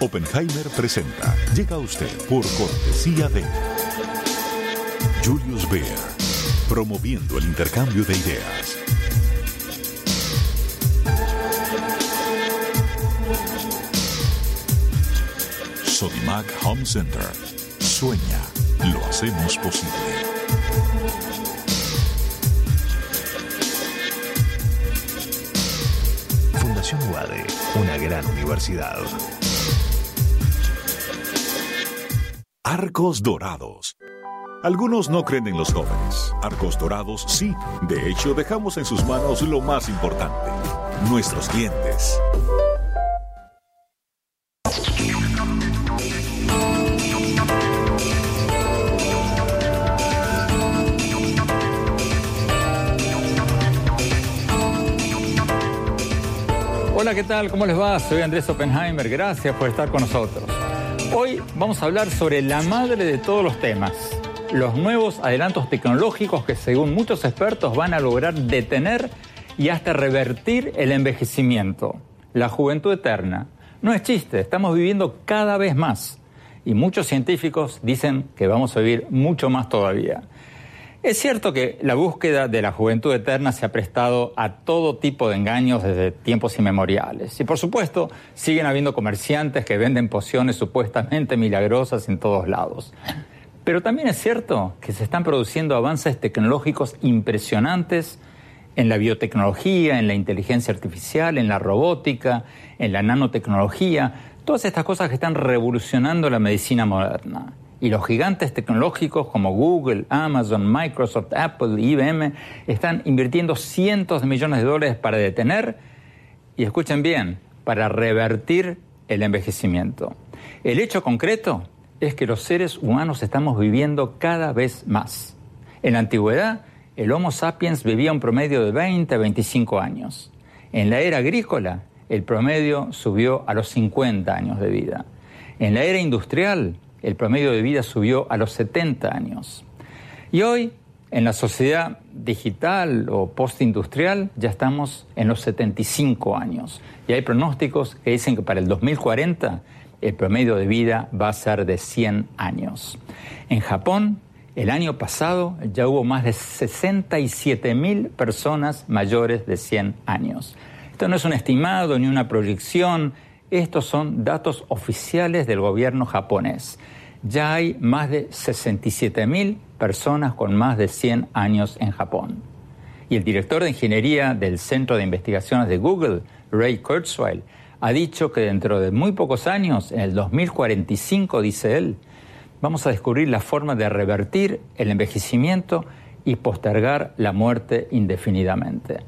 Oppenheimer presenta. Llega a usted por cortesía de Julius Baer, promoviendo el intercambio de ideas. Sodimac Home Center. Sueña, lo hacemos posible. Fundación UADE, una gran universidad. Arcos Dorados. Algunos no creen en los jóvenes. Arcos Dorados sí. De hecho, dejamos en sus manos lo más importante, nuestros clientes. Hola, ¿qué tal? ¿Cómo les va? Soy Andrés Oppenheimer. Gracias por estar con nosotros. Hoy vamos a hablar sobre la madre de todos los temas, los nuevos adelantos tecnológicos que según muchos expertos van a lograr detener y hasta revertir el envejecimiento, la juventud eterna. No es chiste, estamos viviendo cada vez más y muchos científicos dicen que vamos a vivir mucho más todavía. Es cierto que la búsqueda de la juventud eterna se ha prestado a todo tipo de engaños desde tiempos inmemoriales. Y por supuesto, siguen habiendo comerciantes que venden pociones supuestamente milagrosas en todos lados. Pero también es cierto que se están produciendo avances tecnológicos impresionantes en la biotecnología, en la inteligencia artificial, en la robótica, en la nanotecnología, todas estas cosas que están revolucionando la medicina moderna. Y los gigantes tecnológicos como Google, Amazon, Microsoft, Apple, IBM están invirtiendo cientos de millones de dólares para detener, y escuchen bien, para revertir el envejecimiento. El hecho concreto es que los seres humanos estamos viviendo cada vez más. En la antigüedad, el Homo sapiens vivía un promedio de 20 a 25 años. En la era agrícola, el promedio subió a los 50 años de vida. En la era industrial, el promedio de vida subió a los 70 años. Y hoy, en la sociedad digital o postindustrial, ya estamos en los 75 años. Y hay pronósticos que dicen que para el 2040 el promedio de vida va a ser de 100 años. En Japón, el año pasado ya hubo más de 67 mil personas mayores de 100 años. Esto no es un estimado ni una proyección, estos son datos oficiales del gobierno japonés. Ya hay más de 67 mil personas con más de 100 años en Japón. Y el director de ingeniería del Centro de Investigaciones de Google, Ray Kurzweil, ha dicho que dentro de muy pocos años, en el 2045, dice él, vamos a descubrir la forma de revertir el envejecimiento y postergar la muerte indefinidamente.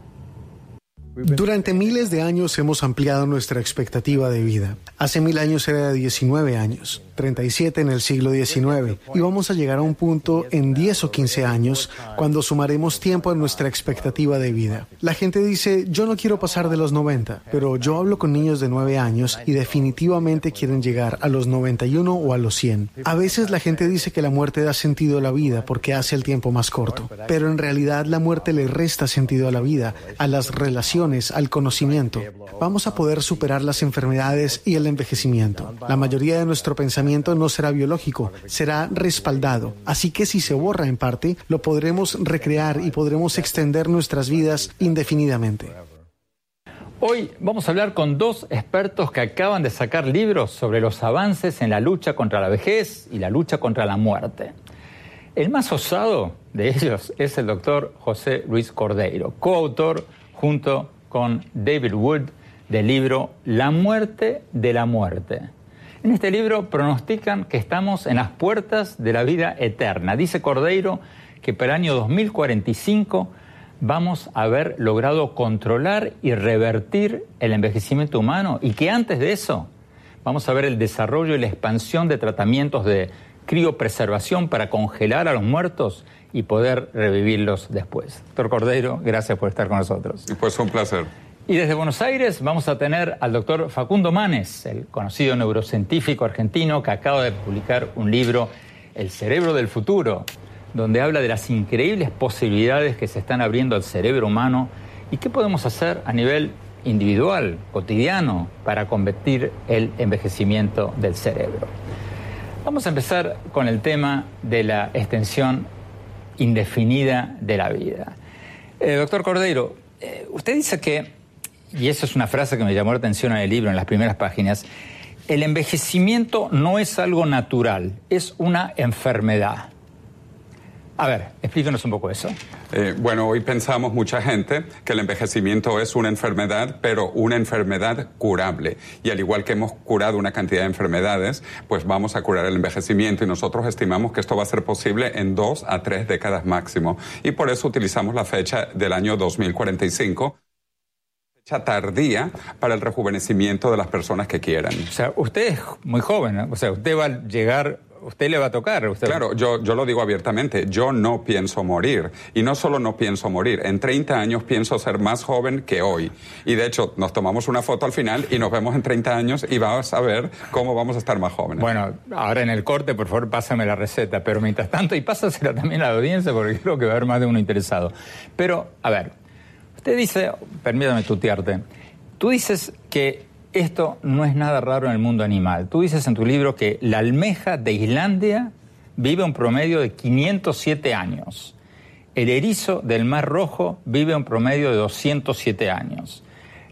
Durante miles de años hemos ampliado nuestra expectativa de vida. Hace mil años era de 19 años, 37 en el siglo XIX, y vamos a llegar a un punto en 10 o 15 años cuando sumaremos tiempo a nuestra expectativa de vida. La gente dice, yo no quiero pasar de los 90, pero yo hablo con niños de 9 años y definitivamente quieren llegar a los 91 o a los 100. A veces la gente dice que la muerte da sentido a la vida porque hace el tiempo más corto, pero en realidad la muerte le resta sentido a la vida, a las relaciones, al conocimiento. Vamos a poder superar las enfermedades y el envejecimiento. La mayoría de nuestro pensamiento no será biológico, será respaldado. Así que si se borra en parte, lo podremos recrear y podremos extender nuestras vidas indefinidamente. Hoy vamos a hablar con dos expertos que acaban de sacar libros sobre los avances en la lucha contra la vejez y la lucha contra la muerte. El más osado de ellos es el doctor José Luis Cordeiro, coautor junto con David Wood del libro La muerte de la muerte. En este libro pronostican que estamos en las puertas de la vida eterna. Dice Cordeiro que para el año 2045 vamos a haber logrado controlar y revertir el envejecimiento humano y que antes de eso vamos a ver el desarrollo y la expansión de tratamientos de criopreservación para congelar a los muertos y poder revivirlos después. Doctor Cordero, gracias por estar con nosotros. Pues un placer. Y desde Buenos Aires vamos a tener al doctor Facundo Manes, el conocido neurocientífico argentino que acaba de publicar un libro, El cerebro del futuro, donde habla de las increíbles posibilidades que se están abriendo al cerebro humano y qué podemos hacer a nivel individual, cotidiano, para combatir el envejecimiento del cerebro. Vamos a empezar con el tema de la extensión indefinida de la vida. Eh, doctor Cordeiro, eh, usted dice que, y eso es una frase que me llamó la atención en el libro, en las primeras páginas, el envejecimiento no es algo natural, es una enfermedad. A ver, explíquenos un poco eso. Eh, bueno, hoy pensamos mucha gente que el envejecimiento es una enfermedad, pero una enfermedad curable. Y al igual que hemos curado una cantidad de enfermedades, pues vamos a curar el envejecimiento y nosotros estimamos que esto va a ser posible en dos a tres décadas máximo. Y por eso utilizamos la fecha del año 2045 fecha tardía para el rejuvenecimiento de las personas que quieran. O sea, usted es muy joven, ¿no? o sea, usted va a llegar usted le va a tocar. Usted... Claro, yo, yo lo digo abiertamente, yo no pienso morir. Y no solo no pienso morir, en 30 años pienso ser más joven que hoy. Y de hecho, nos tomamos una foto al final y nos vemos en 30 años y vamos a ver cómo vamos a estar más jóvenes. Bueno, ahora en el corte, por favor, pásame la receta. Pero mientras tanto, y pásasela también a la audiencia porque creo que va a haber más de uno interesado. Pero, a ver, usted dice, permítame tutearte, tú dices que esto no es nada raro en el mundo animal. Tú dices en tu libro que la almeja de Islandia vive un promedio de 507 años. El erizo del Mar Rojo vive un promedio de 207 años.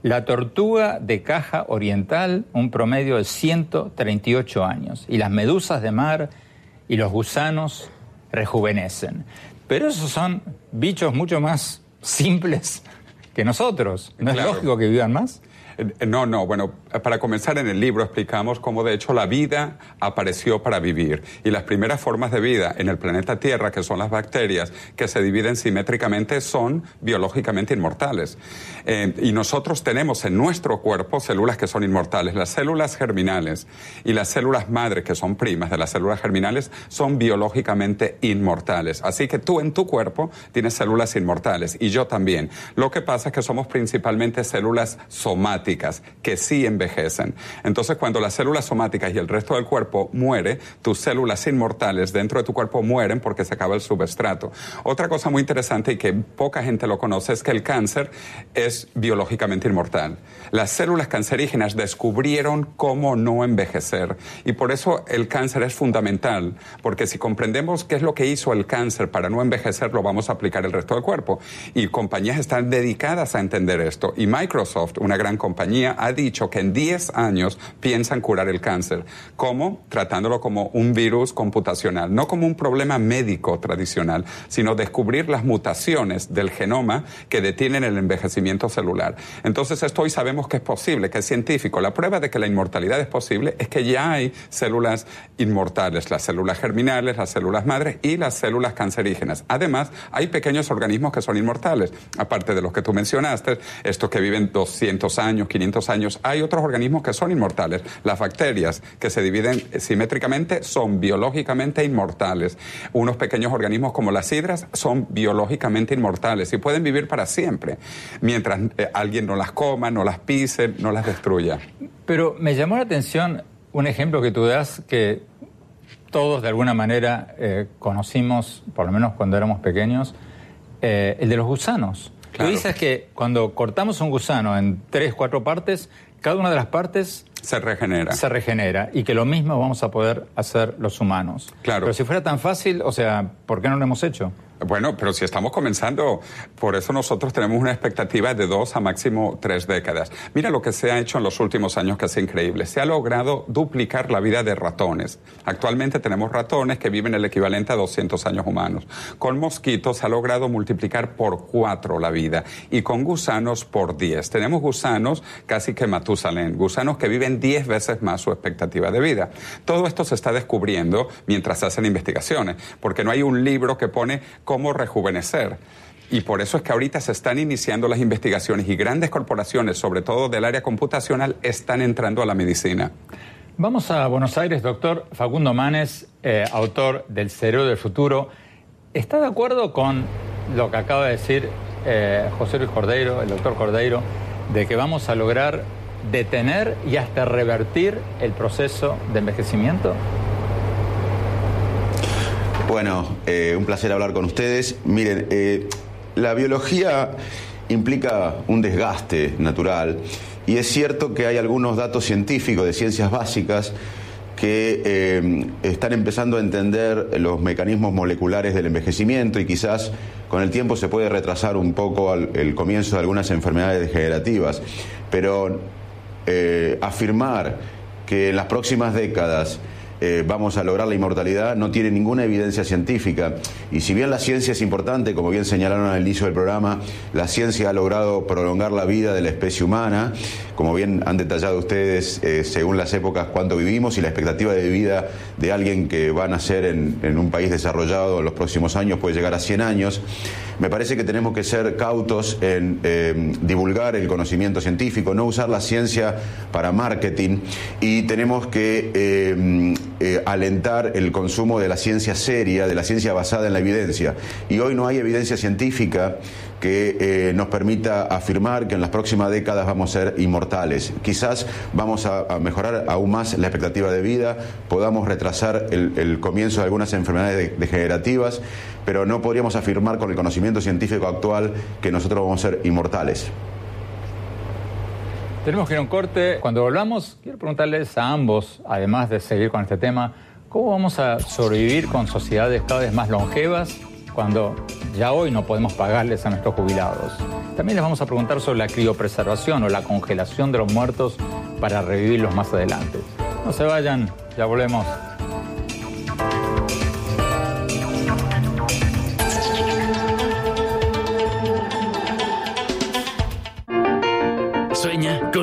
La tortuga de caja oriental un promedio de 138 años. Y las medusas de mar y los gusanos rejuvenecen. Pero esos son bichos mucho más simples que nosotros. ¿No es lógico que vivan más? No, no, bueno, para comenzar en el libro explicamos cómo de hecho la vida apareció para vivir y las primeras formas de vida en el planeta Tierra, que son las bacterias, que se dividen simétricamente, son biológicamente inmortales. Eh, y nosotros tenemos en nuestro cuerpo células que son inmortales. Las células germinales y las células madre, que son primas de las células germinales, son biológicamente inmortales. Así que tú en tu cuerpo tienes células inmortales y yo también. Lo que pasa es que somos principalmente células somáticas que sí envejecen. Entonces, cuando las células somáticas y el resto del cuerpo muere, tus células inmortales dentro de tu cuerpo mueren porque se acaba el substrato. Otra cosa muy interesante y que poca gente lo conoce es que el cáncer es biológicamente inmortal. Las células cancerígenas descubrieron cómo no envejecer y por eso el cáncer es fundamental, porque si comprendemos qué es lo que hizo el cáncer para no envejecer, lo vamos a aplicar el resto del cuerpo. Y compañías están dedicadas a entender esto. Y Microsoft, una gran compañía, ha dicho que en 10 años piensan curar el cáncer. ¿Cómo? Tratándolo como un virus computacional, no como un problema médico tradicional, sino descubrir las mutaciones del genoma que detienen el envejecimiento celular. Entonces esto hoy sabemos que es posible, que es científico. La prueba de que la inmortalidad es posible es que ya hay células inmortales, las células germinales, las células madres y las células cancerígenas. Además, hay pequeños organismos que son inmortales, aparte de los que tú mencionaste, estos que viven 200 años, 500 años, hay otros organismos que son inmortales. Las bacterias, que se dividen simétricamente, son biológicamente inmortales. Unos pequeños organismos como las hidras son biológicamente inmortales y pueden vivir para siempre, mientras eh, alguien no las coma, no las pise, no las destruya. Pero me llamó la atención un ejemplo que tú das que todos de alguna manera eh, conocimos, por lo menos cuando éramos pequeños, eh, el de los gusanos. Tú dices que cuando cortamos un gusano en tres, cuatro partes, cada una de las partes se regenera. Se regenera y que lo mismo vamos a poder hacer los humanos. Claro. Pero si fuera tan fácil, o sea, ¿por qué no lo hemos hecho? Bueno, pero si estamos comenzando, por eso nosotros tenemos una expectativa de dos a máximo tres décadas. Mira lo que se ha hecho en los últimos años que es increíble. Se ha logrado duplicar la vida de ratones. Actualmente tenemos ratones que viven el equivalente a 200 años humanos. Con mosquitos se ha logrado multiplicar por cuatro la vida y con gusanos por diez. Tenemos gusanos casi que Matusalén, gusanos que viven diez veces más su expectativa de vida. Todo esto se está descubriendo mientras se hacen investigaciones, porque no hay un libro que pone cómo rejuvenecer. Y por eso es que ahorita se están iniciando las investigaciones y grandes corporaciones, sobre todo del área computacional, están entrando a la medicina. Vamos a Buenos Aires, doctor Facundo Manes, eh, autor del Cerebro del Futuro. ¿Está de acuerdo con lo que acaba de decir eh, José Luis Cordeiro, el doctor Cordeiro, de que vamos a lograr detener y hasta revertir el proceso de envejecimiento? Bueno, eh, un placer hablar con ustedes. Miren, eh, la biología implica un desgaste natural y es cierto que hay algunos datos científicos de ciencias básicas que eh, están empezando a entender los mecanismos moleculares del envejecimiento y quizás con el tiempo se puede retrasar un poco el comienzo de algunas enfermedades degenerativas. Pero eh, afirmar que en las próximas décadas eh, vamos a lograr la inmortalidad no tiene ninguna evidencia científica. Y si bien la ciencia es importante, como bien señalaron al inicio del programa, la ciencia ha logrado prolongar la vida de la especie humana, como bien han detallado ustedes, eh, según las épocas, cuánto vivimos y la expectativa de vida de alguien que va a nacer en, un país desarrollado en los próximos años puede llegar a 100 años. Me parece que tenemos que ser cautos en eh, divulgar el conocimiento científico, no usar la ciencia para marketing y tenemos que eh, eh, alentar el consumo de la ciencia seria, de la ciencia basada en la evidencia. Y hoy no hay evidencia científica que nos permita afirmar que en las próximas décadas vamos a ser inmortales. Quizás vamos a, mejorar aún más la expectativa de vida, podamos retrasar el, comienzo de algunas enfermedades degenerativas, pero no podríamos afirmar con el conocimiento científico actual que nosotros vamos a ser inmortales. Tenemos que ir a un corte. Cuando volvamos, quiero preguntarles a ambos, además de seguir con este tema, ¿cómo vamos a sobrevivir con sociedades cada vez más longevas cuando ya hoy no podemos pagarles a nuestros jubilados? También les vamos a preguntar sobre la criopreservación o la congelación de los muertos para revivirlos más adelante. No se vayan, ya volvemos.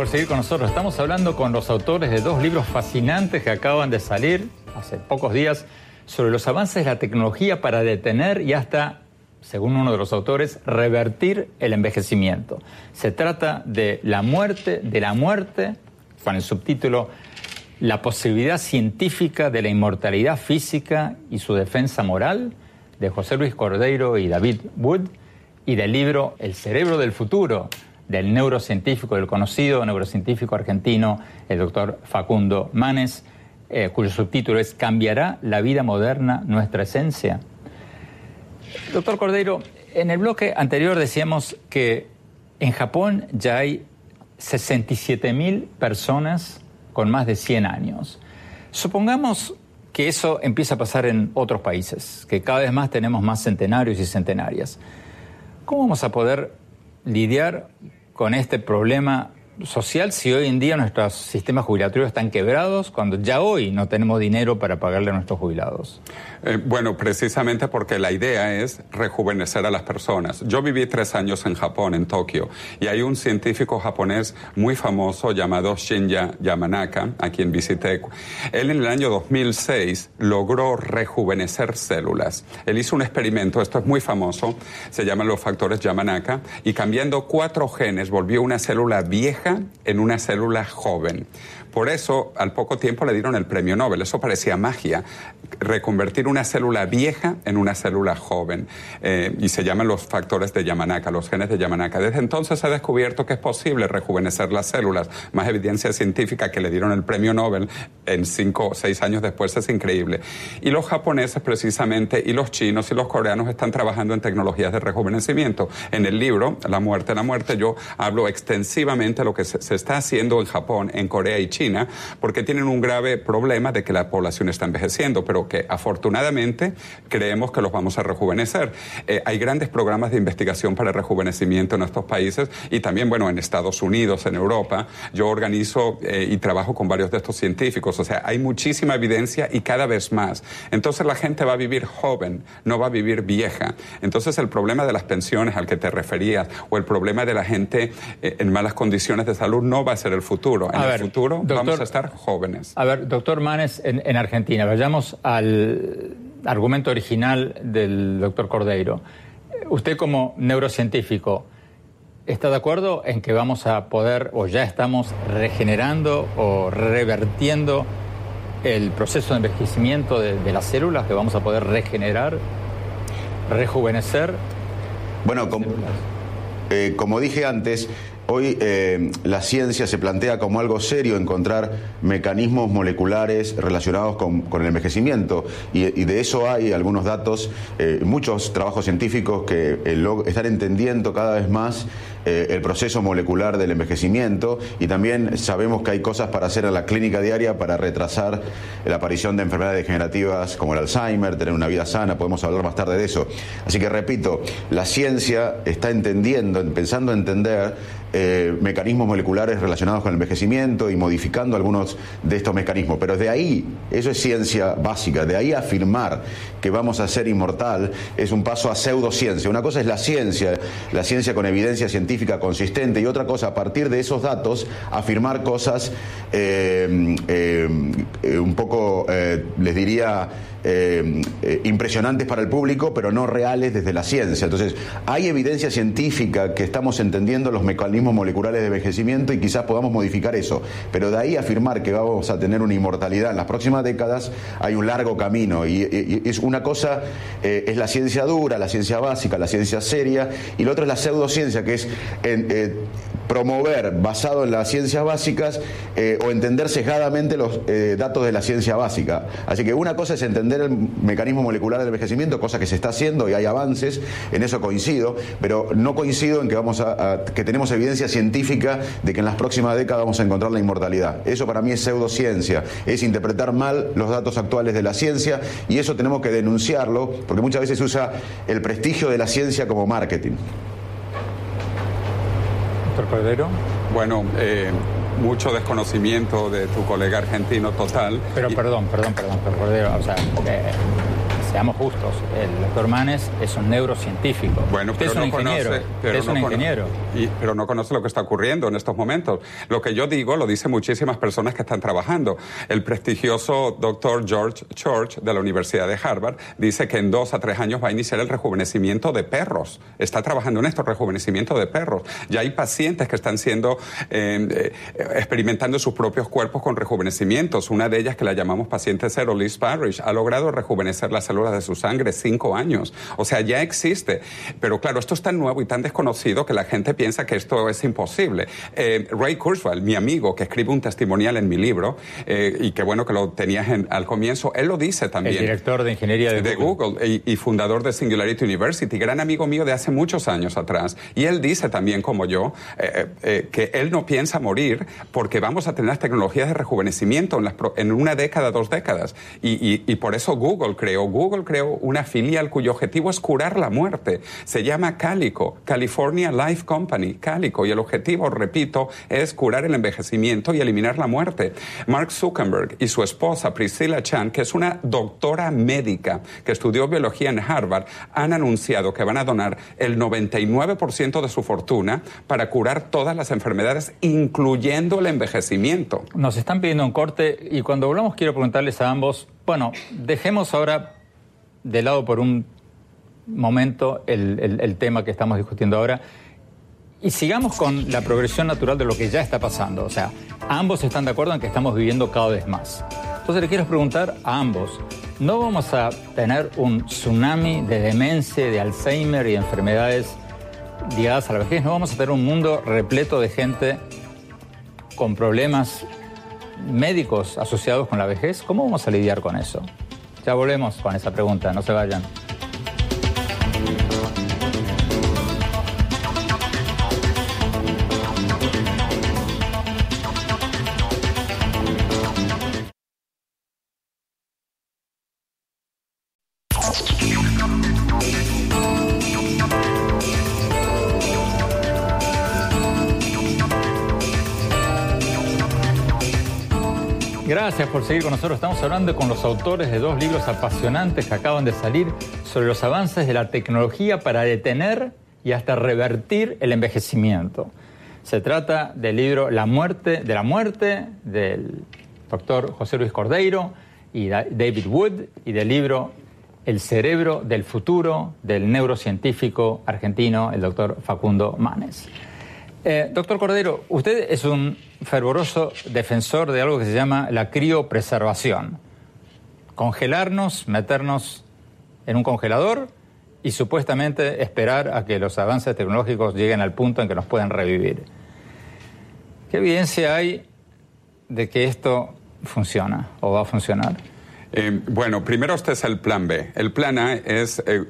Por seguir con nosotros. Estamos hablando con los autores de dos libros fascinantes que acaban de salir hace pocos días sobre los avances de la tecnología para detener y hasta, según uno de los autores, revertir el envejecimiento. Se trata de la muerte, de la muerte, con el subtítulo La posibilidad científica de la inmortalidad física y su defensa moral, de José Luis Cordeiro y David Wood, y del libro El cerebro del futuro, del neurocientífico, del conocido neurocientífico argentino, el doctor Facundo Manes, eh, cuyo subtítulo es ¿Cambiará la vida moderna nuestra esencia? Doctor Cordeiro, en el bloque anterior decíamos que en Japón ya hay 67 mil personas con más de 100 años. Supongamos que eso empieza a pasar en otros países, que cada vez más tenemos más centenarios y centenarias. ¿Cómo vamos a poder lidiar con este problema social si hoy en día nuestros sistemas jubilatorios están quebrados cuando ya hoy no tenemos dinero para pagarle a nuestros jubilados? Eh, bueno, precisamente porque la idea es rejuvenecer a las personas. Yo viví tres años en Japón, en Tokio, y hay un científico japonés muy famoso llamado Shinya Yamanaka, a quien visité. Él en el año 2006 logró rejuvenecer células. Él hizo un experimento, esto es muy famoso, se llaman los factores Yamanaka, y cambiando cuatro genes volvió una célula vieja en una célula joven. Por eso, al poco tiempo le dieron el premio Nobel. Eso parecía magia, reconvertir una célula vieja en una célula joven. Eh, y se llaman los factores de Yamanaka, los genes de Yamanaka. Desde entonces se ha descubierto que es posible rejuvenecer las células. Más evidencia científica que le dieron el premio Nobel en cinco o seis años después es increíble. Y los japoneses precisamente, y los chinos y los coreanos están trabajando en tecnologías de rejuvenecimiento. En el libro, La muerte, la muerte, yo hablo extensivamente de lo que se, se está haciendo en Japón, en Corea y China, porque tienen un grave problema de que la población está envejeciendo, pero que afortunadamente creemos que los vamos a rejuvenecer. Eh, hay grandes programas de investigación para rejuvenecimiento en estos países y también, bueno, en Estados Unidos, en Europa. Yo organizo eh, y trabajo con varios de estos científicos, o sea, hay muchísima evidencia y cada vez más. Entonces la gente va a vivir joven, no va a vivir vieja. Entonces el problema de las pensiones al que te referías o el problema de la gente eh, en malas condiciones de salud no va a ser el futuro. En el futuro vamos a estar jóvenes. A ver, doctor Manes, en, Argentina, vayamos al argumento original del doctor Cordeiro. Usted como neurocientífico, ¿está de acuerdo en que vamos a poder o ya estamos regenerando o revertiendo el proceso de envejecimiento de, las células, que vamos a poder regenerar, rejuvenecer? Bueno, eh, como dije antes, Hoy eh, la ciencia se plantea como algo serio encontrar mecanismos moleculares relacionados con, el envejecimiento. Y, de eso hay algunos datos, eh, muchos trabajos científicos que eh, están entendiendo cada vez más el proceso molecular del envejecimiento. Y también sabemos que hay cosas para hacer en la clínica diaria para retrasar la aparición de enfermedades degenerativas como el Alzheimer, tener una vida sana, podemos hablar más tarde de eso. Así que repito, la ciencia está entendiendo, empezando a entender eh, mecanismos moleculares relacionados con el envejecimiento y modificando algunos de estos mecanismos. Pero de ahí, eso es ciencia básica, de ahí afirmar que vamos a ser inmortal es un paso a pseudociencia. Una cosa es la ciencia, la ciencia con evidencia científica consistente y otra cosa, a partir de esos datos, afirmar cosas eh, eh, un poco, les diría, eh, eh, impresionantes para el público, pero no reales desde la ciencia. Entonces, hay evidencia científica que estamos entendiendo los mecanismos moleculares de envejecimiento y quizás podamos modificar eso. Pero de ahí afirmar que vamos a tener una inmortalidad en las próximas décadas, hay un largo camino. Y, es una cosa eh, es la ciencia dura, la ciencia básica, la ciencia seria, y lo otro es la pseudociencia, que es promover, basado en las ciencias básicas, o entender sesgadamente los datos de la ciencia básica. Así que una cosa es entender el mecanismo molecular del envejecimiento, cosa que se está haciendo y hay avances, en eso coincido, pero no coincido en que, vamos a, que tenemos evidencia científica de que en las próximas décadas vamos a encontrar la inmortalidad. Eso para mí es pseudociencia, es interpretar mal los datos actuales de la ciencia y eso tenemos que denunciarlo porque muchas veces se usa el prestigio de la ciencia como marketing. Cordero. Bueno, eh, mucho desconocimiento de tu colega argentino total. Pero perdón, perdón, perdón, perdón, o sea, eh, seamos justos, el doctor Manes es un neurocientífico. Bueno, pero es un no ingeniero. Conoce, pero es un ingeniero. Y, pero no conoce lo que está ocurriendo en estos momentos. Lo que yo digo lo dicen muchísimas personas que están trabajando. El prestigioso doctor George Church de la Universidad de Harvard dice que en dos a tres años va a iniciar el rejuvenecimiento de perros. Está trabajando en esto, rejuvenecimiento de perros. Ya hay pacientes que están siendo, eh, eh, experimentando sus propios cuerpos con rejuvenecimientos. Una de ellas, que la llamamos paciente cero, Liz Parrish, ha logrado rejuvenecer la salud de su sangre, cinco años. O sea, ya existe. Pero claro, esto es tan nuevo y tan desconocido que la gente piensa que esto es imposible. Eh, Ray Kurzweil, mi amigo, que escribe un testimonial en mi libro, eh, y que bueno que lo tenías al comienzo, él lo dice también. El director de ingeniería de, Google, y, fundador de Singularity University, gran amigo mío de hace muchos años atrás. Y él dice también, como yo, eh, que él no piensa morir porque vamos a tener las tecnologías de rejuvenecimiento en, en una década, dos décadas. Y, y por eso Google creó Google Google creó una filial cuyo objetivo es curar la muerte. Se llama Calico, California Life Company, Calico, y el objetivo, repito, es curar el envejecimiento y eliminar la muerte. Mark Zuckerberg y su esposa Priscilla Chan, que es una doctora médica que estudió biología en Harvard, han anunciado que van a donar el 99% de su fortuna para curar todas las enfermedades, incluyendo el envejecimiento. Nos están pidiendo un corte y cuando volvamos quiero preguntarles a ambos, bueno, dejemos ahora de lado por un momento el, tema que estamos discutiendo ahora Y sigamos con la progresión natural de lo que ya está pasando. O sea, ambos están de acuerdo en que estamos viviendo cada vez más. Entonces le quiero preguntar a ambos, ¿no vamos a tener un tsunami de demencia, de Alzheimer y enfermedades ligadas a la vejez? ¿No vamos a tener un mundo repleto de gente con problemas médicos asociados con la vejez? ¿Cómo vamos a lidiar con eso? Ya volvemos con esa pregunta, no se vayan. Por seguir con nosotros. Estamos hablando con los autores de dos libros apasionantes que acaban de salir sobre los avances de la tecnología para detener y hasta revertir el envejecimiento. Se trata del libro La muerte de la muerte del doctor José Luis Cordeiro y David Wood y del libro El cerebro del futuro del neurocientífico argentino el doctor Facundo Manes. Eh, doctor Cordero, usted es un fervoroso defensor de algo que se llama la criopreservación. Congelarnos, meternos en un congelador y supuestamente esperar a que los avances tecnológicos lleguen al punto en que nos puedan revivir. ¿Qué evidencia hay de que esto funciona o va a funcionar? Eh, bueno, primero este es el plan B. El plan A es eh,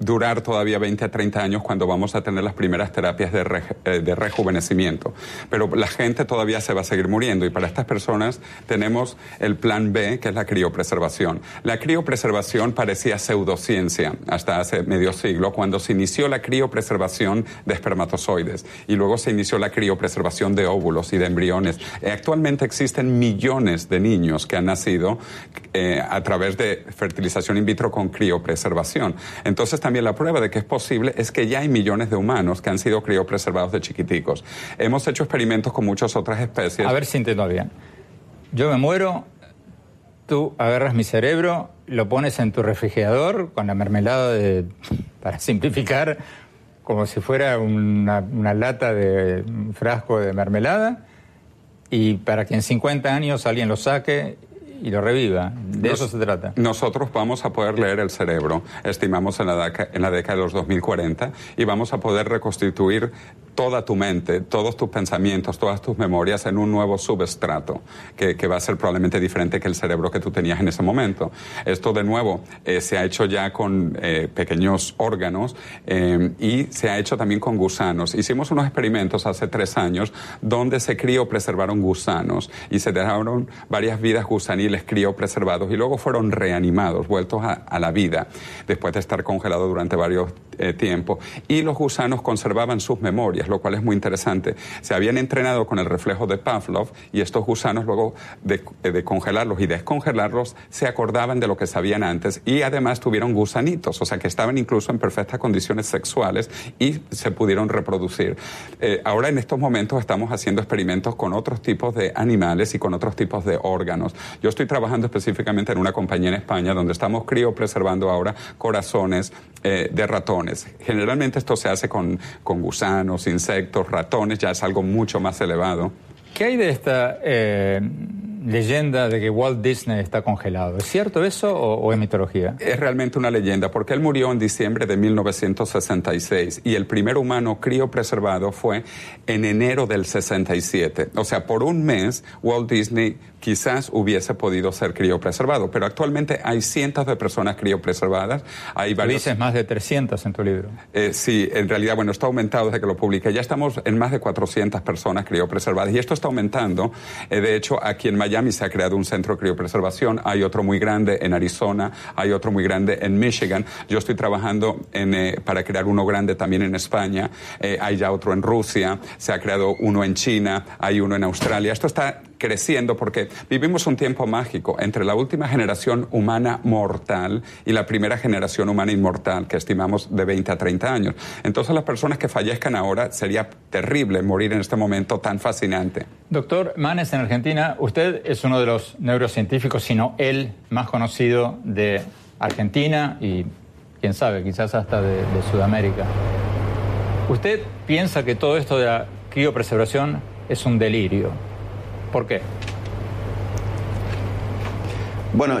durar todavía 20 a 30 años cuando vamos a tener las primeras terapias de, eh, de, rejuvenecimiento. Pero la gente todavía se va a seguir muriendo y para estas personas tenemos el plan B, que es la criopreservación. La criopreservación parecía pseudociencia hasta hace medio siglo, cuando se inició la criopreservación de espermatozoides y luego se inició la criopreservación de óvulos y de embriones. Eh, actualmente existen millones de niños que han nacido eh, a través de fertilización in vitro con criopreservación. Entonces, también la prueba de que es posible es que ya hay millones de humanos que han sido criopreservados de chiquiticos. Hemos hecho experimentos con muchas otras especies. A ver si entiendo bien. Yo me muero, tú agarras mi cerebro, lo pones en tu refrigerador con la mermelada de, para simplificar, como si fuera una, una lata de un frasco de mermelada, y para que en 50 años alguien lo saque y lo reviva. De eso se trata. Nosotros vamos a poder leer el cerebro, estimamos en la, en la década de los 2040, y vamos a poder reconstituir toda tu mente, todos tus pensamientos, todas tus memorias en un nuevo subestrato, que, que va a ser probablemente diferente que el cerebro que tú tenías en ese momento. Esto, de nuevo, eh, se ha hecho ya con eh, pequeños órganos eh, y se ha hecho también con gusanos. Hicimos unos experimentos hace tres años donde se criopreservaron gusanos y se dejaron varias vidas gusaniles criopreservados y luego fueron reanimados, vueltos a, a la vida, después de estar congelados durante varios tiempos. Y los gusanos conservaban sus memorias lo cual es muy interesante. Se habían entrenado con el reflejo de Pavlov y estos gusanos luego de, de, congelarlos y descongelarlos se acordaban de lo que sabían antes y además tuvieron gusanitos, o sea que estaban incluso en perfectas condiciones sexuales y se pudieron reproducir. Eh, ahora en estos momentos estamos haciendo experimentos con otros tipos de animales y con otros tipos de órganos. Yo estoy trabajando específicamente en una compañía en España donde estamos criopreservando ahora corazones eh, de ratones. Generalmente esto se hace con, con gusanos, insectos, ratones, ya es algo mucho más elevado. ¿Qué hay de esta eh, leyenda de que Walt Disney está congelado? ¿Es cierto eso o, es mitología? Es realmente una leyenda porque él murió en diciembre de 1966 y el primer humano criopreservado fue en enero del 67. O sea, por un mes Walt Disney quizás hubiese podido ser criopreservado, pero actualmente hay cientos de personas criopreservadas. Hay varios... Dices más de 300 en tu libro. Eh, sí, en realidad, bueno, está aumentado desde que lo publiqué. Ya estamos en más de 400 personas criopreservadas y esto está aumentando. Eh, de hecho, aquí en Miami se ha creado un centro de criopreservación, hay otro muy grande en Arizona, hay otro muy grande en Michigan. Yo estoy trabajando en, eh, para crear uno grande también en España, hay ya otro en Rusia, se ha creado uno en China, hay uno en Australia. Esto está creciendo porque vivimos un tiempo mágico entre la última generación humana mortal y la primera generación humana inmortal, que estimamos de 20 a 30 años. Entonces las personas que fallezcan ahora sería terrible morir en este momento tan fascinante. Doctor Manes, en Argentina, usted es uno de los neurocientíficos, si no el más conocido de Argentina y, quién sabe, quizás hasta de, de Sudamérica. Usted piensa que todo esto de la criopreservación es un delirio. ¿Por qué? Bueno,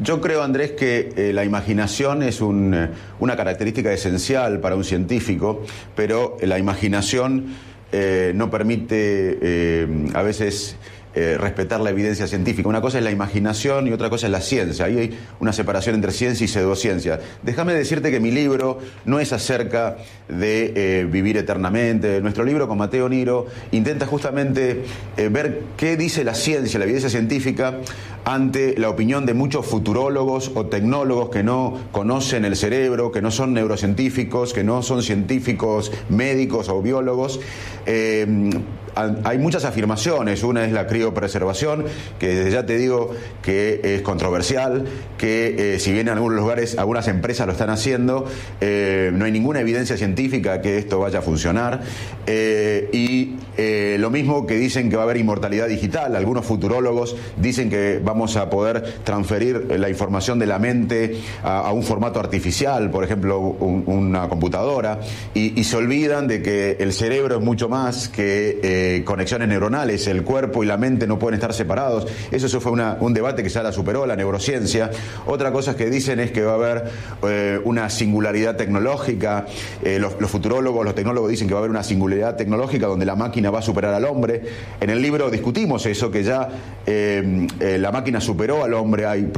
yo creo, Andrés, que eh, la imaginación es eh, una característica esencial para un científico, pero la imaginación eh, no permite a veces eh, respetar la evidencia científica. Una cosa es la imaginación y otra cosa es la ciencia. Ahí hay una separación entre ciencia y pseudociencia. Déjame decirte que mi libro no es acerca de eh, vivir eternamente. Nuestro libro con Mateo Niro intenta justamente eh, ver qué dice la ciencia, la evidencia científica, ante la opinión de muchos futurólogos o tecnólogos que no conocen el cerebro, que no son neurocientíficos, que no son científicos médicos o biólogos hay muchas afirmaciones. Una es la criopreservación, que ya te digo que es controversial, que eh, si bien en algunos lugares, algunas empresas lo están haciendo, eh, no hay ninguna evidencia científica que esto vaya a funcionar. Eh, y lo mismo que dicen que va a haber inmortalidad digital. Algunos futurólogos dicen que vamos a poder transferir la información de la mente a, un formato artificial, por ejemplo, una computadora, y, se olvidan de que el cerebro es mucho más que eh, conexiones neuronales, el cuerpo y la mente no pueden estar separados. Eso, eso fue un debate que ya la superó, la neurociencia. Otra cosa que dicen es que va a haber eh, una singularidad tecnológica. Eh, los, futurólogos, los tecnólogos dicen que va a haber una singularidad tecnológica donde la máquina va a superar al hombre. En el libro discutimos eso, que ya la máquina superó al hombre. Hay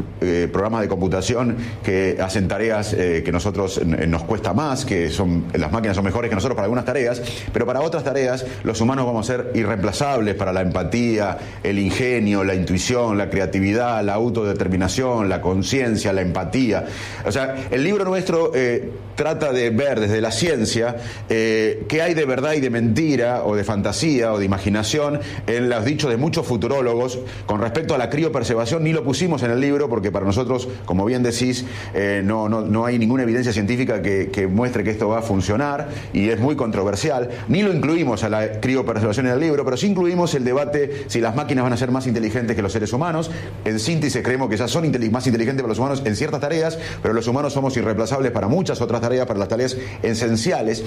programas de computación que hacen tareas que nosotros nos cuesta más, que son las máquinas son mejores que nosotros para algunas tareas, pero para otras tareas los humanos vamos a ser irreemplazables para la empatía, el ingenio, la intuición, la creatividad, la autodeterminación, la conciencia, la empatía. O sea, el libro nuestro eh, trata de ver desde la ciencia eh, qué hay de verdad y de mentira, o de fantasía, o de imaginación en los dichos de muchos futurólogos con respecto a la criopersevación. Ni lo pusimos en el libro porque para nosotros, como bien decís, eh, no, no, no, hay ninguna evidencia científica que, que muestre que esto va a funcionar y es muy controversial. Ni lo incluimos a la criopersevación en el libro, pero sí incluimos el debate si las máquinas van a ser más inteligentes que los seres humanos. En síntesis, creemos que ya son más inteligentes para los humanos en ciertas tareas, pero los humanos somos irreemplazables para muchas otras tareas, para las tareas esenciales.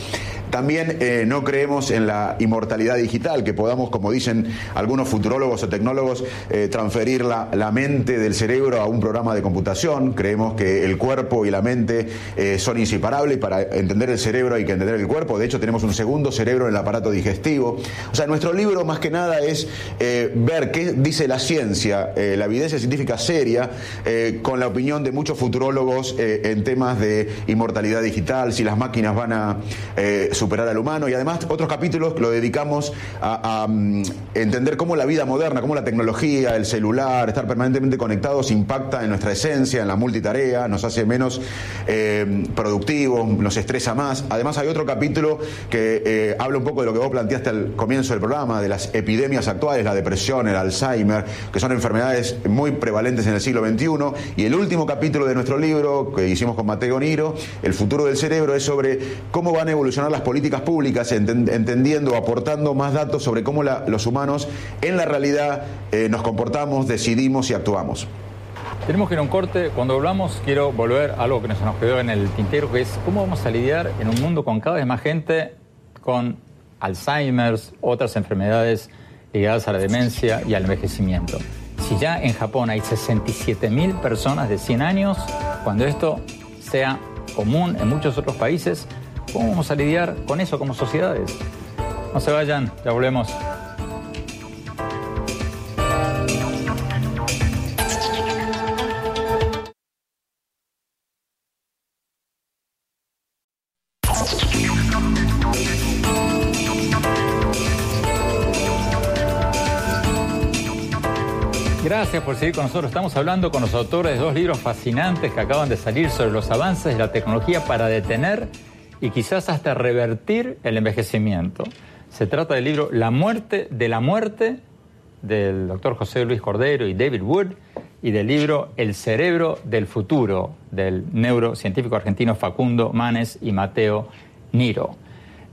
También eh, no creemos en la inmortalidad digital, que podamos, como dicen algunos futurólogos o tecnólogos, eh, transferir la, mente del cerebro a un programa de computación. Creemos que el cuerpo y la mente eh, son inseparables y para entender el cerebro hay que entender el cuerpo. De hecho, tenemos un segundo cerebro en el aparato digestivo. O sea, nuestro libro más que nada es ver qué dice la ciencia, la evidencia científica seria, con la opinión de muchos futurólogos en temas de inmortalidad digital si las máquinas van a eh, superar al humano y además otros capítulos lo dedicamos a, mm, entender cómo la vida moderna, cómo la tecnología, el celular, estar permanentemente conectados impacta en nuestra esencia, en la multitarea, nos hace menos eh, productivos, nos estresa más. Además hay otro capítulo que eh, habla un poco de lo que vos planteaste al comienzo del programa, de las epidemias actuales, la depresión, el Alzheimer, que son enfermedades muy prevalentes en el siglo XXI. Y el último capítulo de nuestro libro que hicimos con Mateo Niro, El futuro del cerebro es sobre cómo van a evolucionar las políticas públicas, entendiendo, aportando más datos sobre cómo los humanos en la realidad eh, nos comportamos, decidimos y actuamos. Tenemos que ir a un corte. Cuando hablamos, quiero volver a algo que nos quedó en el tintero, que es cómo vamos a lidiar en un mundo con cada vez más gente con Alzheimer, otras enfermedades ligadas a la demencia y al envejecimiento. Si ya en Japón hay 67 mil personas de 100 años, cuando esto sea común en muchos otros países, ¿cómo vamos a lidiar con eso como sociedades? No se vayan, ya volvemos. Por seguir con nosotros. Estamos hablando con los autores de dos libros fascinantes que acaban de salir sobre los avances de la tecnología para detener y quizás hasta revertir el envejecimiento. Se trata del libro La muerte de la muerte del doctor José Luis Cordero y David Wood y del libro El cerebro del futuro del neurocientífico argentino Facundo Manes y Mateo Niro.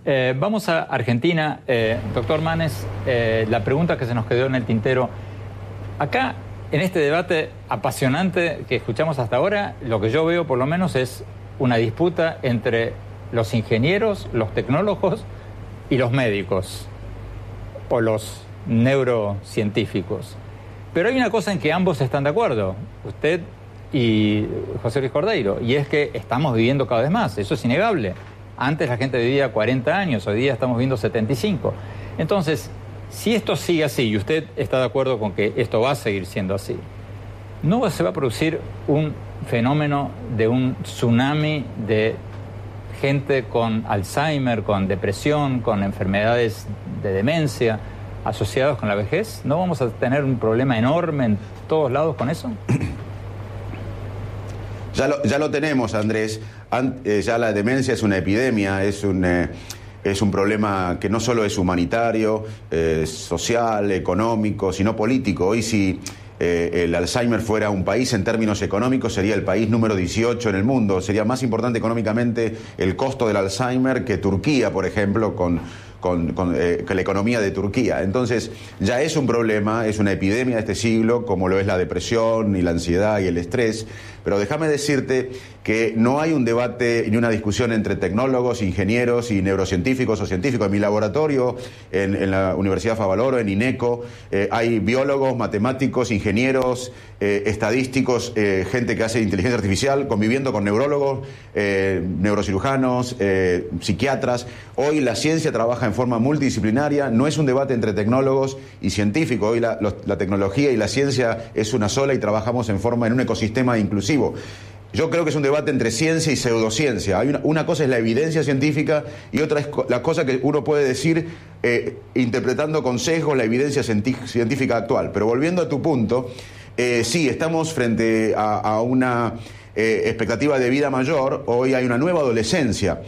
Eh, vamos a Argentina. Eh, doctor Manes, eh, la pregunta que se nos quedó en el tintero Acá, en este debate apasionante que escuchamos hasta ahora, lo que yo veo por lo menos es una disputa entre los ingenieros, los tecnólogos y los médicos o los neurocientíficos. Pero hay una cosa en que ambos están de acuerdo, usted y José Luis Cordeiro, y es que estamos viviendo cada vez más, eso es innegable. Antes la gente vivía 40 años, hoy día estamos viviendo 75. Entonces, si esto sigue así y usted está de acuerdo con que esto va a seguir siendo así, no se va a producir un fenómeno de un tsunami de gente con Alzheimer, con depresión, con enfermedades de demencia asociados con la vejez? ¿No vamos a tener un problema enorme en todos lados con eso? Ya lo, ya lo tenemos, Andrés. Eh, ya la demencia es una epidemia, es un... Eh, es un problema que no solo es humanitario, eh, social, económico, sino político. Hoy si el Alzheimer fuera un país en términos económicos, sería el país número 18 en el mundo. Sería más importante económicamente el costo del Alzheimer que Turquía, por ejemplo, con eh, con, la economía de Turquía. Entonces, ya es un problema, es una epidemia de este siglo, como lo es la depresión y la ansiedad y el estrés. Pero déjame decirte que no hay un debate ni una discusión entre tecnólogos, ingenieros y neurocientíficos o científicos. En mi laboratorio, en, la Universidad Favaloro, en INECO, eh, hay biólogos, matemáticos, ingenieros, eh, estadísticos, gente que hace inteligencia artificial, conviviendo con neurólogos, neurocirujanos, psiquiatras. Hoy la ciencia trabaja en forma multidisciplinaria, no es un debate entre tecnólogos y científicos. Hoy la, tecnología y la ciencia es una sola y trabajamos en forma en un ecosistema inclusivo. Yo creo que es un debate entre ciencia y pseudociencia. Hay una, cosa es la evidencia científica y otra es la cosa que uno puede decir eh, interpretando con sesgo la evidencia científica actual. Pero volviendo a tu punto, eh, sí, estamos frente a, una eh, expectativa de vida mayor. Hoy hay una nueva adolescencia.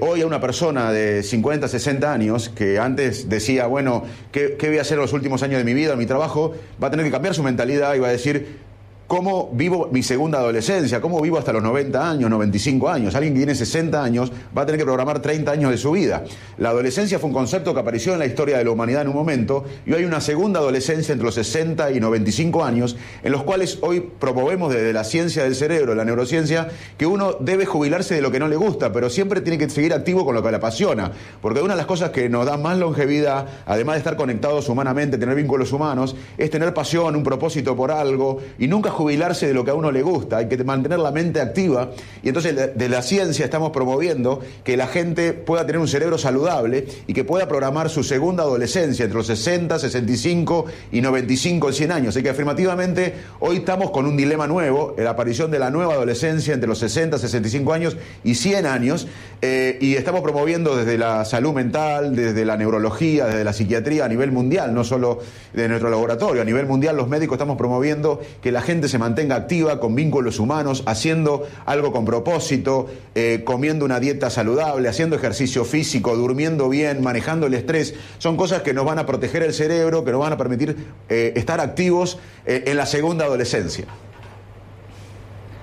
Hoy a una persona de 50, 60 años que antes decía, bueno, ¿qué, ¿qué, voy a hacer los últimos años de mi vida, mi trabajo? Va a tener que cambiar su mentalidad y va a decir, cómo vivo mi segunda adolescencia, cómo vivo hasta los 90 años, 95 años. Alguien que tiene 60 años va a tener que programar 30 años de su vida. La adolescencia fue un concepto que apareció en la historia de la humanidad en un momento y hoy hay una segunda adolescencia entre los 60 y 95 años en los cuales hoy promovemos desde la ciencia del cerebro, la neurociencia, que uno debe jubilarse de lo que no le gusta, pero siempre tiene que seguir activo con lo que le apasiona. Porque una de las cosas que nos da más longevidad, además de estar conectados humanamente, tener vínculos humanos, es tener pasión, un propósito por algo y nunca jubilarse de lo que a uno le gusta, hay que mantener la mente activa. Y entonces de la ciencia estamos promoviendo que la gente pueda tener un cerebro saludable y que pueda programar su segunda adolescencia entre los 60, 65 y 95 en 100 años. Así que afirmativamente hoy estamos con un dilema nuevo, la aparición de la nueva adolescencia entre los 60, 65 años y 100 años. Eh, y estamos promoviendo desde la salud mental, desde la neurología, desde la psiquiatría a nivel mundial, no solo de nuestro laboratorio, a nivel mundial los médicos estamos promoviendo que la gente se mantenga activa, con vínculos humanos, haciendo algo con propósito, eh, comiendo una dieta saludable, haciendo ejercicio físico, durmiendo bien, manejando el estrés. Son cosas que nos van a proteger el cerebro, que nos van a permitir eh, estar activos eh, en la segunda adolescencia.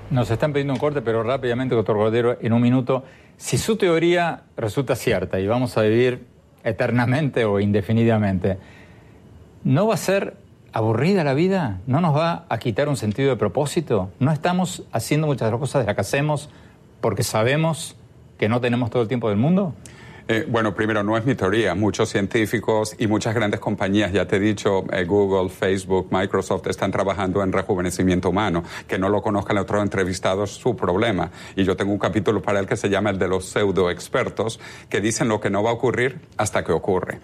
Nos están pidiendo un corte, pero rápidamente, doctor Cordero, en un minuto. Si su teoría resulta cierta y vamos a vivir eternamente o indefinidamente, ¿no va a ser aburrida la vida? ¿No nos va a quitar un sentido de propósito? ¿No estamos haciendo muchas las cosas de las que hacemos porque sabemos que no tenemos todo el tiempo del mundo? Eh, bueno, primero, no es mi teoría. Muchos científicos y muchas grandes compañías, ya te he dicho, eh, Google, Facebook, Microsoft, están trabajando en rejuvenecimiento humano. Que no lo conozcan el otro entrevistado es su problema. Y yo tengo un capítulo para él que se llama el de los pseudo expertos, que dicen lo que no va a ocurrir hasta que ocurre.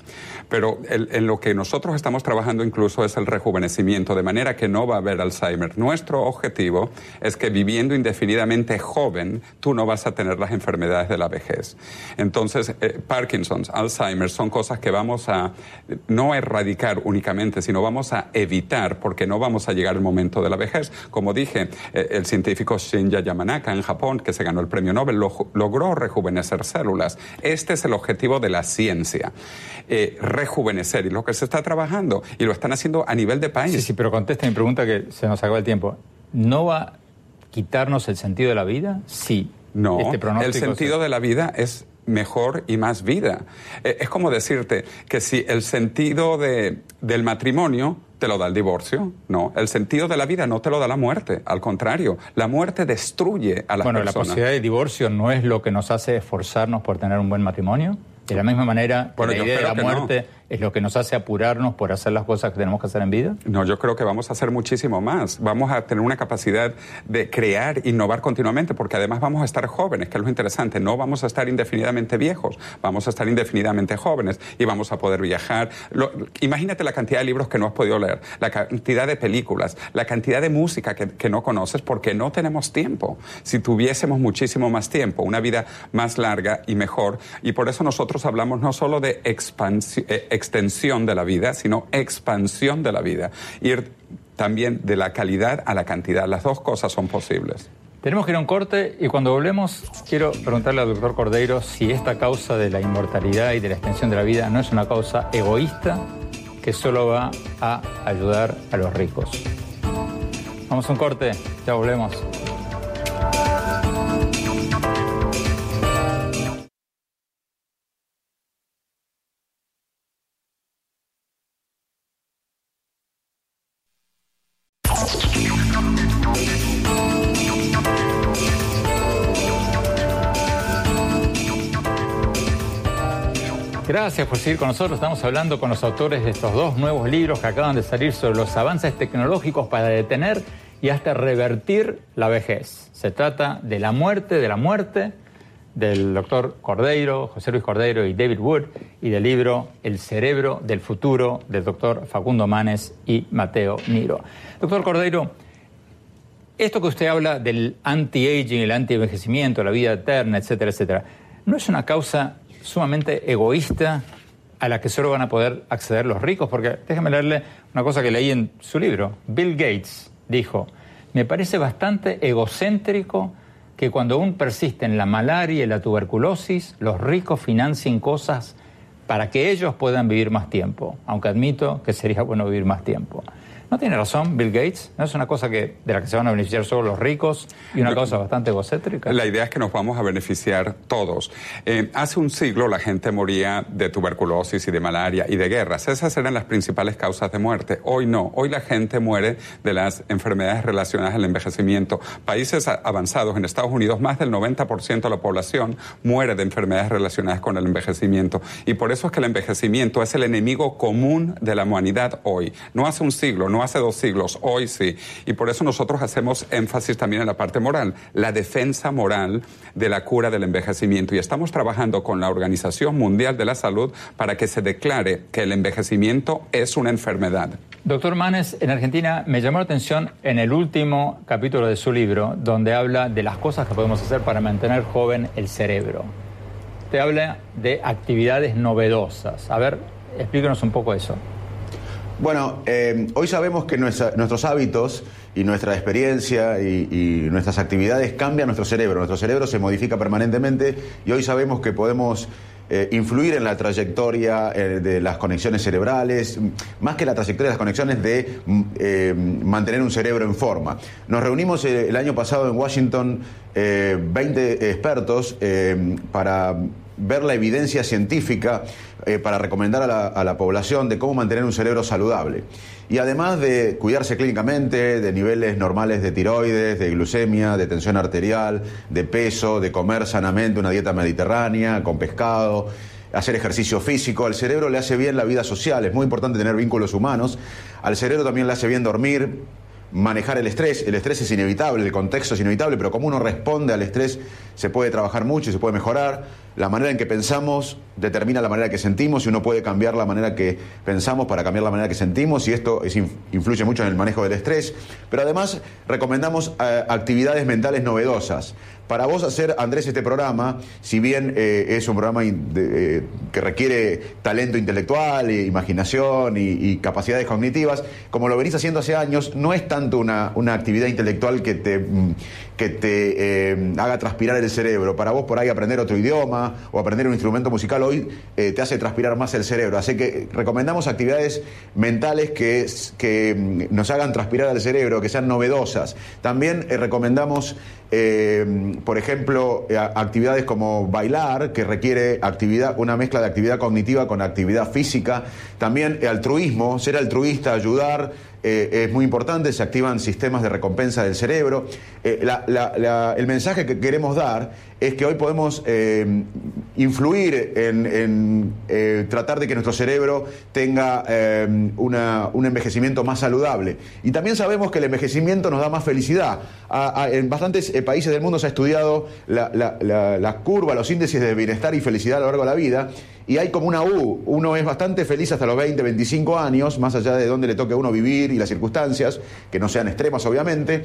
Pero en lo que nosotros estamos trabajando incluso es el rejuvenecimiento, de manera que no va a haber Alzheimer. Nuestro objetivo es que viviendo indefinidamente joven, tú no vas a tener las enfermedades de la vejez. Entonces, eh, Parkinson's, Alzheimer son cosas que vamos a no erradicar únicamente, sino vamos a evitar porque no vamos a llegar al momento de la vejez. Como dije, eh, el científico Shinya Yamanaka en Japón, que se ganó el premio Nobel, logró rejuvenecer células. Este es el objetivo de la ciencia, eh, rejuvenecer, y lo que se está trabajando, y lo están haciendo a nivel de país. Sí, sí, pero contesta mi pregunta que se nos acabó el tiempo. ¿No va a quitarnos el sentido de la vida? Sí. No, este el sentido de la vida es mejor y más vida. Eh, es como decirte que si el sentido de, del matrimonio te lo da el divorcio, no. El sentido de la vida no te lo da la muerte. Al contrario, la muerte destruye a las bueno, Bueno, la posibilidad de divorcio no es lo que nos hace esforzarnos por tener un buen matrimonio. De la misma manera, la idea de la muerte es lo que nos hace apurarnos por hacer las cosas que tenemos que hacer en vida? No, yo creo que vamos a hacer muchísimo más. Vamos a tener una capacidad de crear, innovar continuamente, porque además vamos a estar jóvenes, que es lo interesante. No vamos a estar indefinidamente viejos, vamos a estar indefinidamente jóvenes y vamos a poder viajar. imagínate la cantidad de libros que no has podido leer, la cantidad de películas, la cantidad de música que, no conoces, porque no tenemos tiempo. Si tuviésemos muchísimo más tiempo, una vida más larga y mejor, y por eso nosotros hablamos no solo de expansión, eh, extensión de la vida, sino expansión de la vida. Ir también de la calidad a la cantidad. Las dos cosas son posibles. Tenemos que ir a un corte y cuando volvemos quiero preguntarle al doctor Cordeiro si esta causa de la inmortalidad y de la extensión de la vida no es una causa egoísta que solo va a ayudar a los ricos. Vamos a un corte, ya volvemos. Gracias por seguir con nosotros. Estamos hablando con los autores de estos dos nuevos libros que acaban de salir sobre los avances tecnológicos para detener y hasta revertir la vejez. Se trata de la muerte, de la muerte del doctor Cordeiro, José Luis Cordeiro y David Wood, y del libro El cerebro del futuro del doctor Facundo Manes y Mateo Niro. Doctor Cordeiro, esto que usted habla del anti-aging, el anti-envejecimiento, la vida eterna, etcétera, etcétera, ¿no es una causa sumamente egoísta a la que solo van a poder acceder los ricos, porque déjeme leerle una cosa que leí en su libro. Bill Gates dijo, me parece bastante egocéntrico que cuando aún persiste en la malaria y la tuberculosis, los ricos financien cosas para que ellos puedan vivir más tiempo, aunque admito que sería bueno vivir más tiempo. ¿No tiene razón Bill Gates? ¿No es una cosa que, de la que se van a beneficiar solo los ricos y una cosa bastante egocéntrica? La idea es que nos vamos a beneficiar todos. Eh, hace un siglo la gente moría de tuberculosis y de malaria y de guerras. Esas eran las principales causas de muerte. Hoy no. Hoy la gente muere de las enfermedades relacionadas al envejecimiento. Países avanzados, en Estados Unidos, más del 90% de la población muere de enfermedades relacionadas con el envejecimiento. Y por eso es que el envejecimiento es el enemigo común de la humanidad hoy. No hace un siglo, no hace dos siglos, hoy sí. Y por eso nosotros hacemos énfasis también en la parte moral, la defensa moral de la cura del envejecimiento. Y estamos trabajando con la Organización Mundial de la Salud para que se declare que el envejecimiento es una enfermedad. Doctor Manes, en Argentina me llamó la atención en el último capítulo de su libro, donde habla de las cosas que podemos hacer para mantener joven el cerebro. Te habla de actividades novedosas. A ver, explíquenos un poco eso. Bueno, eh, hoy sabemos que nuestros hábitos y nuestra experiencia y, nuestras actividades cambian nuestro cerebro. Nuestro cerebro se modifica permanentemente y hoy sabemos que podemos eh, influir en la trayectoria eh, de las conexiones cerebrales, más que la trayectoria de las conexiones de mantener un cerebro en forma. Nos reunimos el año pasado en Washington 20 expertos para ver la evidencia científica eh, para recomendar a la, población de cómo mantener un cerebro saludable. Y además de cuidarse clínicamente, de niveles normales de tiroides, de glucemia, de tensión arterial, de peso, de comer sanamente una dieta mediterránea, con pescado, hacer ejercicio físico, al cerebro le hace bien la vida social, es muy importante tener vínculos humanos, al cerebro también le hace bien dormir, manejar el estrés. El estrés es inevitable, el contexto es inevitable, pero como uno responde al estrés se puede trabajar mucho y se puede mejorar. La manera en que pensamos determina la manera que sentimos y uno puede cambiar la manera que pensamos para cambiar la manera que sentimos y esto influye mucho en el manejo del estrés. Pero además recomendamos eh, actividades mentales novedosas. Para vos hacer, Andrés, este programa, si bien eh, es un programa eh, que requiere talento intelectual, e imaginación y, capacidades cognitivas, como lo venís haciendo hace años, no es tanto una, una actividad intelectual que te, mm, que te eh, haga transpirar el cerebro. Para vos por ahí aprender otro idioma o aprender un instrumento musical hoy te hace transpirar más el cerebro. Así que recomendamos actividades mentales que, que mm, nos hagan transpirar el cerebro, que sean novedosas. También recomendamos eh, por ejemplo, eh, actividades como bailar, que requiere actividad, una mezcla de actividad cognitiva con actividad física. También altruismo, ser altruista, ayudar eh, es muy importante, se activan sistemas de recompensa del cerebro. Eh, el mensaje que queremos dar es que hoy podemos eh, influir en, tratar de que nuestro cerebro tenga un envejecimiento más saludable. Y también sabemos que el envejecimiento nos da más felicidad. en bastantes países del mundo se ha estudiado la curva, los índices de bienestar y felicidad a lo largo de la vida y hay como una U. Uno es bastante feliz hasta los 20, 25 años, más allá de dónde le toque a uno vivir y las circunstancias, que no sean extremas obviamente.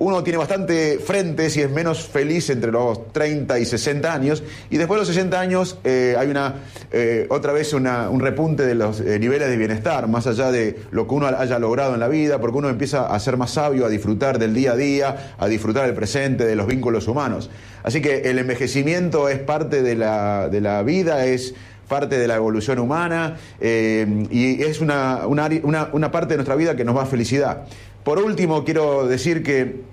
Uno tiene bastante frente si es menos feliz entre los 30 y 60 años. Y después de los 60 años eh, hay una eh, otra vez un repunte de los eh, niveles de bienestar, más allá de lo que uno haya logrado en la vida, porque uno empieza a ser más sabio, a disfrutar del día a día, a disfrutar del presente, de los vínculos humanos. Así que el envejecimiento es parte de la, de la vida, es parte de la evolución humana y es una, una, parte de nuestra vida que nos da felicidad. Por último, quiero decir que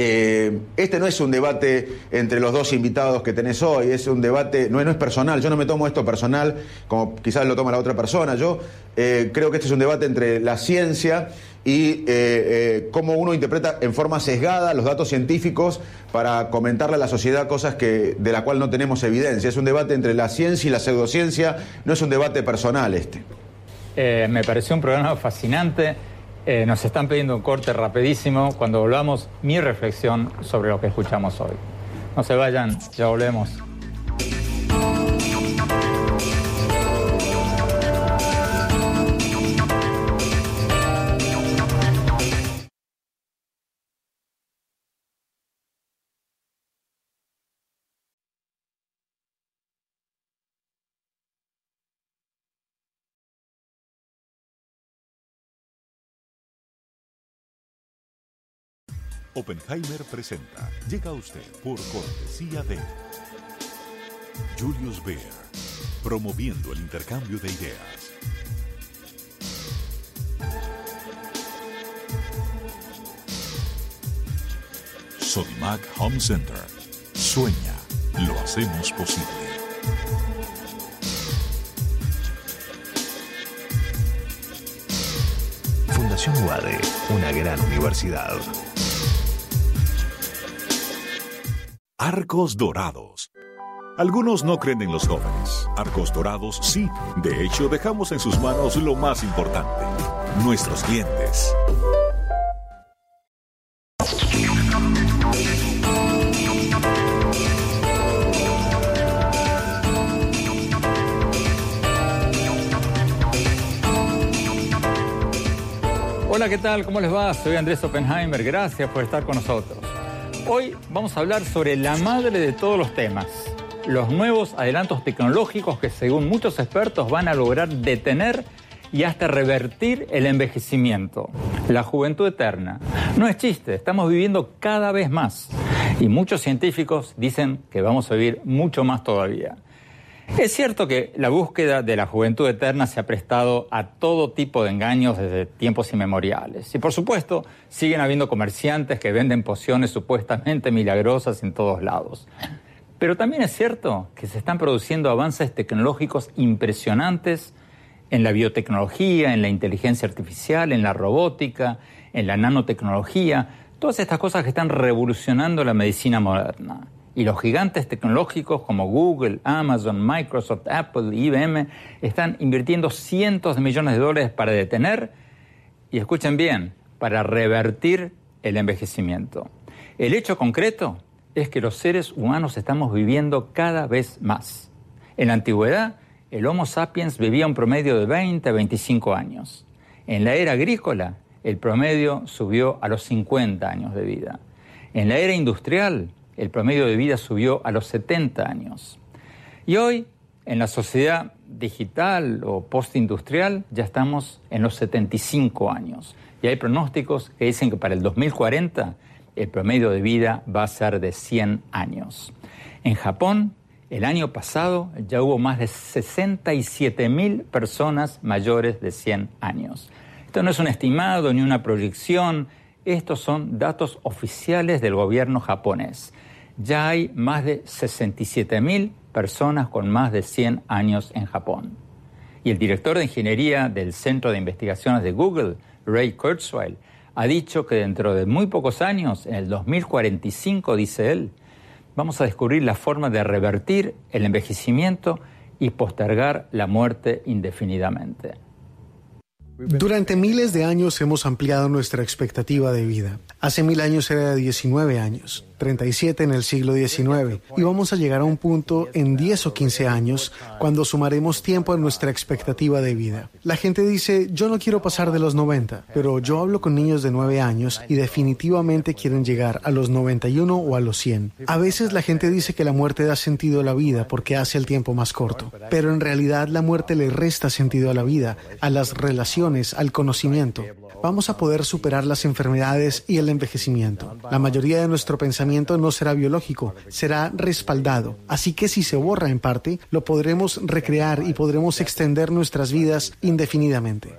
eh, este no es un debate entre los dos invitados que tenés hoy, es un debate, no, no es personal, yo no me tomo esto personal como quizás lo toma la otra persona, yo eh, creo que este es un debate entre la ciencia y eh, cómo uno interpreta en forma sesgada los datos científicos para comentarle a la sociedad cosas que, de la cual no tenemos evidencia. Es un debate entre la ciencia y la pseudociencia, no es un debate personal este. Me pareció un programa fascinante. Nos están pidiendo un corte rapidísimo. Cuando volvamos, mi reflexión sobre lo que escuchamos hoy. No se vayan, ya volvemos. Oppenheimer presenta. Llega a usted por cortesía de Julius Baer, promoviendo el intercambio de ideas. Sodimac Home Center. Sueña, lo hacemos posible. Fundación UADE, una gran universidad. Arcos Dorados. Algunos no creen en los jóvenes. Arcos Dorados sí. De hecho, dejamos en sus manos lo más importante, nuestros clientes. Hola, ¿qué tal? ¿Cómo les va? Soy Andrés Oppenheimer. Gracias por estar con nosotros. Hoy vamos a hablar sobre la madre de todos los temas, los nuevos adelantos tecnológicos que según muchos expertos van a lograr detener y hasta revertir el envejecimiento. La juventud eterna. No es chiste, estamos viviendo cada vez más y muchos científicos dicen que vamos a vivir mucho más todavía. Es cierto que la búsqueda de la juventud eterna se ha prestado a todo tipo de engaños desde tiempos inmemoriales. Y por supuesto, siguen habiendo comerciantes que venden pociones supuestamente milagrosas en todos lados. Pero también es cierto que se están produciendo avances tecnológicos impresionantes en la biotecnología, en la inteligencia artificial, en la robótica, en la nanotecnología, todas estas cosas que están revolucionando la medicina moderna. Y los gigantes tecnológicos como Google, Amazon, Microsoft, Apple, IBM están invirtiendo cientos de millones de dólares para detener, y escuchen bien, para revertir el envejecimiento. El hecho concreto es que los seres humanos estamos viviendo cada vez más. En la antigüedad, el Homo sapiens vivía un promedio de 20 a 25 años. En la era agrícola, el promedio subió a los 50 años de vida. En la era industrial, el promedio de vida subió a los 70 años. Y hoy, en la sociedad digital o postindustrial, ya estamos en los 75 años. Y hay pronósticos que dicen que para el 2040 el promedio de vida va a ser de 100 años. En Japón, el año pasado ya hubo más de 67 mil personas mayores de 100 años. Esto no es un estimado ni una proyección, estos son datos oficiales del gobierno japonés ya hay más de 67.000 personas con más de 100 años en Japón. Y el director de ingeniería del Centro de Investigaciones de Google Ray Kurzweil, ha dicho que dentro de muy pocos años, en el 2045, dice él, vamos a descubrir la forma de revertir el envejecimiento y postergar la muerte indefinidamente. Durante miles de años hemos ampliado nuestra expectativa de vida. Hace mil años era de 19 años, 37 en el siglo XIX, y vamos a llegar a un punto en 10 o 15 años cuando sumaremos tiempo a nuestra expectativa de vida. La gente dice, yo no quiero pasar de los 90, pero yo hablo con niños de 9 años y definitivamente quieren llegar a los 91 o a los 100. A veces la gente dice que la muerte da sentido a la vida porque hace el tiempo más corto, pero en realidad la muerte le resta sentido a la vida, a las relaciones, al conocimiento vamos a poder superar las enfermedades y el envejecimiento. La mayoría de nuestro pensamiento no será biológico, será respaldado. Así que si se borra en parte, lo podremos recrear y podremos extender nuestras vidas indefinidamente.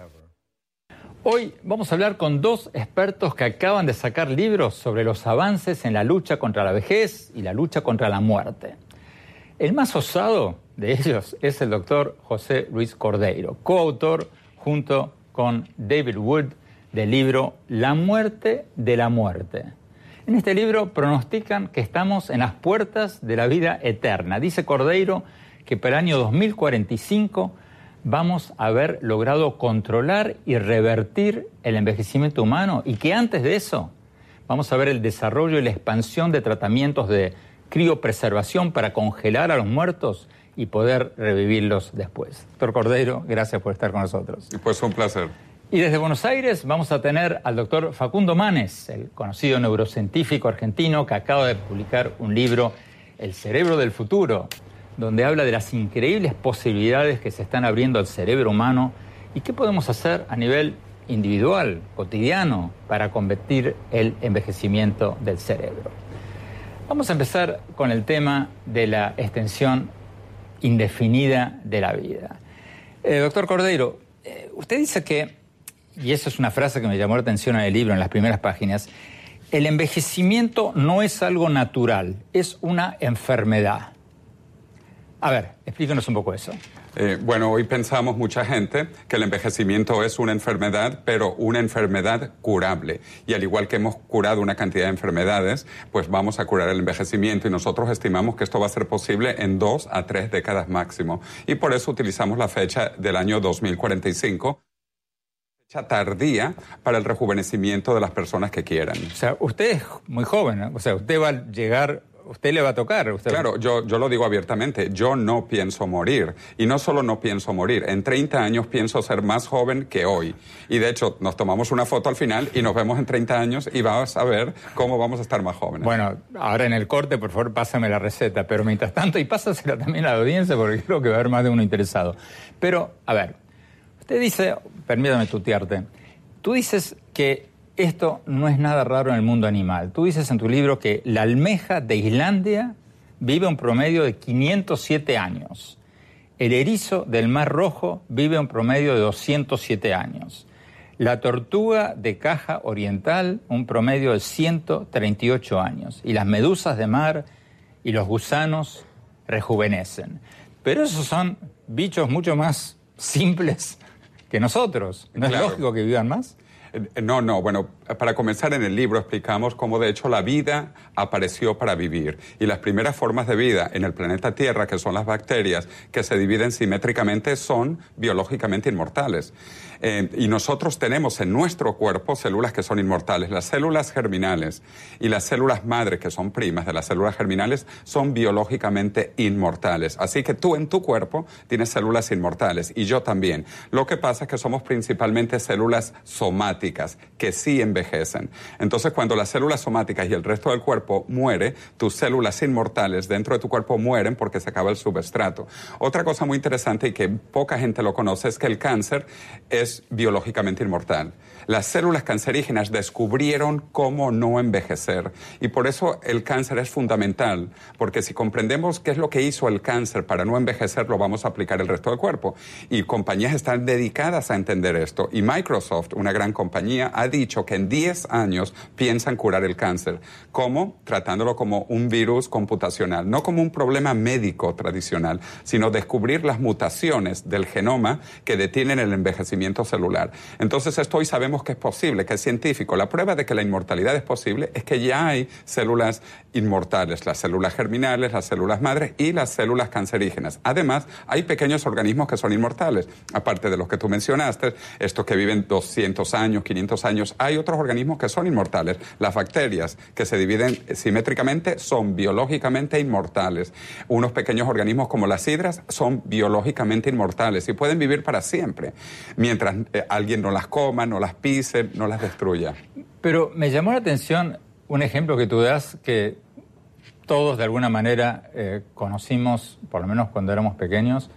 Hoy vamos a hablar con dos expertos que acaban de sacar libros sobre los avances en la lucha contra la vejez y la lucha contra la muerte. El más osado de ellos es el doctor José Luis Cordeiro, coautor junto con David Wood del libro La muerte de la muerte. En este libro pronostican que estamos en las puertas de la vida eterna. Dice Cordeiro que para el año 2045 vamos a haber logrado controlar y revertir el envejecimiento humano y que antes de eso vamos a ver el desarrollo y la expansión de tratamientos de criopreservación para congelar a los muertos y poder revivirlos después. Doctor Cordeiro, gracias por estar con nosotros. Pues un placer. Y desde Buenos Aires vamos a tener al doctor Facundo Manes, el conocido neurocientífico argentino que acaba de publicar un libro, El cerebro del futuro, donde habla de las increíbles posibilidades que se están abriendo al cerebro humano y qué podemos hacer a nivel individual, cotidiano, para combatir el envejecimiento del cerebro. Vamos a empezar con el tema de la extensión indefinida de la vida. Eh, doctor Cordeiro, eh, usted dice que y eso es una frase que me llamó la atención en el libro, en las primeras páginas, el envejecimiento no es algo natural, es una enfermedad. A ver, explíquenos un poco eso. Eh, bueno, hoy pensamos mucha gente que el envejecimiento es una enfermedad, pero una enfermedad curable. Y al igual que hemos curado una cantidad de enfermedades, pues vamos a curar el envejecimiento y nosotros estimamos que esto va a ser posible en dos a tres décadas máximo. Y por eso utilizamos la fecha del año 2045 tardía para el rejuvenecimiento de las personas que quieran. O sea, usted es muy joven, o sea, usted va a llegar, usted le va a tocar. Usted claro, yo, yo lo digo abiertamente, yo no pienso morir. Y no solo no pienso morir, en 30 años pienso ser más joven que hoy. Y de hecho, nos tomamos una foto al final y nos vemos en 30 años y vamos a ver cómo vamos a estar más jóvenes. Bueno, ahora en el corte, por favor, pásame la receta, pero mientras tanto, y pásasela también a la audiencia porque creo que va a haber más de uno interesado. Pero, a ver, usted dice, permítame tutearte. Tú dices que esto no es nada raro en el mundo animal. Tú dices en tu libro que la almeja de Islandia vive un promedio de 507 años. El erizo del Mar Rojo vive un promedio de 207 años. La tortuga de caja oriental un promedio de 138 años. Y las medusas de mar y los gusanos rejuvenecen. Pero esos son bichos mucho más simples que nosotros. ¿No es lógico que vivan más? Eh, no, no, bueno, para comenzar en el libro explicamos cómo de hecho la vida apareció para vivir y las primeras formas de vida en el planeta Tierra, que son las bacterias, que se dividen simétricamente, son biológicamente inmortales. Eh, y nosotros tenemos en nuestro cuerpo células que son inmortales. Las células germinales y las células madre, que son primas de las células germinales, son biológicamente inmortales. Así que tú en tu cuerpo tienes células inmortales y yo también. Lo que pasa es que somos principalmente células somáticas, que sí envejecen. Entonces, cuando las células somáticas y el resto del cuerpo muere, tus células inmortales dentro de tu cuerpo mueren porque se acaba el substrato. Otra cosa muy interesante y que poca gente lo conoce es que el cáncer es biológicamente inmortal. Las células cancerígenas descubrieron cómo no envejecer y por eso el cáncer es fundamental, porque si comprendemos qué es lo que hizo el cáncer para no envejecer, lo vamos a aplicar el resto del cuerpo. Y compañías están dedicadas a entender esto. Y Microsoft, una gran compañía, ha dicho que en en 10 años piensan curar el cáncer. ¿Cómo? Tratándolo como un virus computacional, no como un problema médico tradicional, sino descubrir las mutaciones del genoma que detienen el envejecimiento celular. Entonces esto hoy sabemos que es posible, que es científico. La prueba de que la inmortalidad es posible es que ya hay células inmortales, las células germinales, las células madres y las células cancerígenas. Además, hay pequeños organismos que son inmortales, aparte de los que tú mencionaste, estos que viven 200 años, 500 años, hay otros organismos que son inmortales. Las bacterias que se dividen simétricamente son biológicamente inmortales. Unos pequeños organismos como las hidras son biológicamente inmortales y pueden vivir para siempre, mientras eh, alguien no las coma, no las pise, no las destruya. Pero me llamó la atención un ejemplo que tú das que todos de alguna manera eh, conocimos, por lo menos cuando éramos pequeños,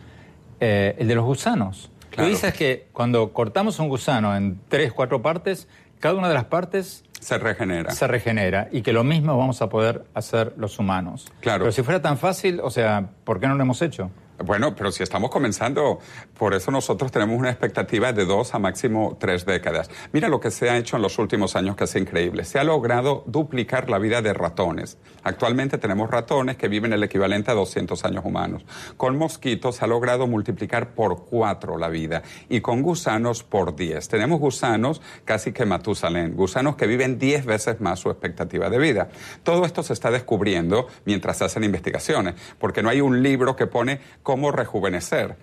eh, el de los gusanos. Tú dices que cuando cortamos un gusano en tres, cuatro partes, cada una de las partes se regenera. Se regenera y que lo mismo vamos a poder hacer los humanos. Claro. Pero si fuera tan fácil, o sea, ¿por qué no lo hemos hecho? Bueno, pero si estamos comenzando, por eso nosotros tenemos una expectativa de dos a máximo tres décadas. Mira lo que se ha hecho en los últimos años, que es increíble. Se ha logrado duplicar la vida de ratones. Actualmente tenemos ratones que viven el equivalente a 200 años humanos. Con mosquitos se ha logrado multiplicar por cuatro la vida y con gusanos por diez. Tenemos gusanos casi que Matusalén, gusanos que viven diez veces más su expectativa de vida. Todo esto se está descubriendo mientras se hacen investigaciones, porque no hay un libro que pone cómo rejuvenecer.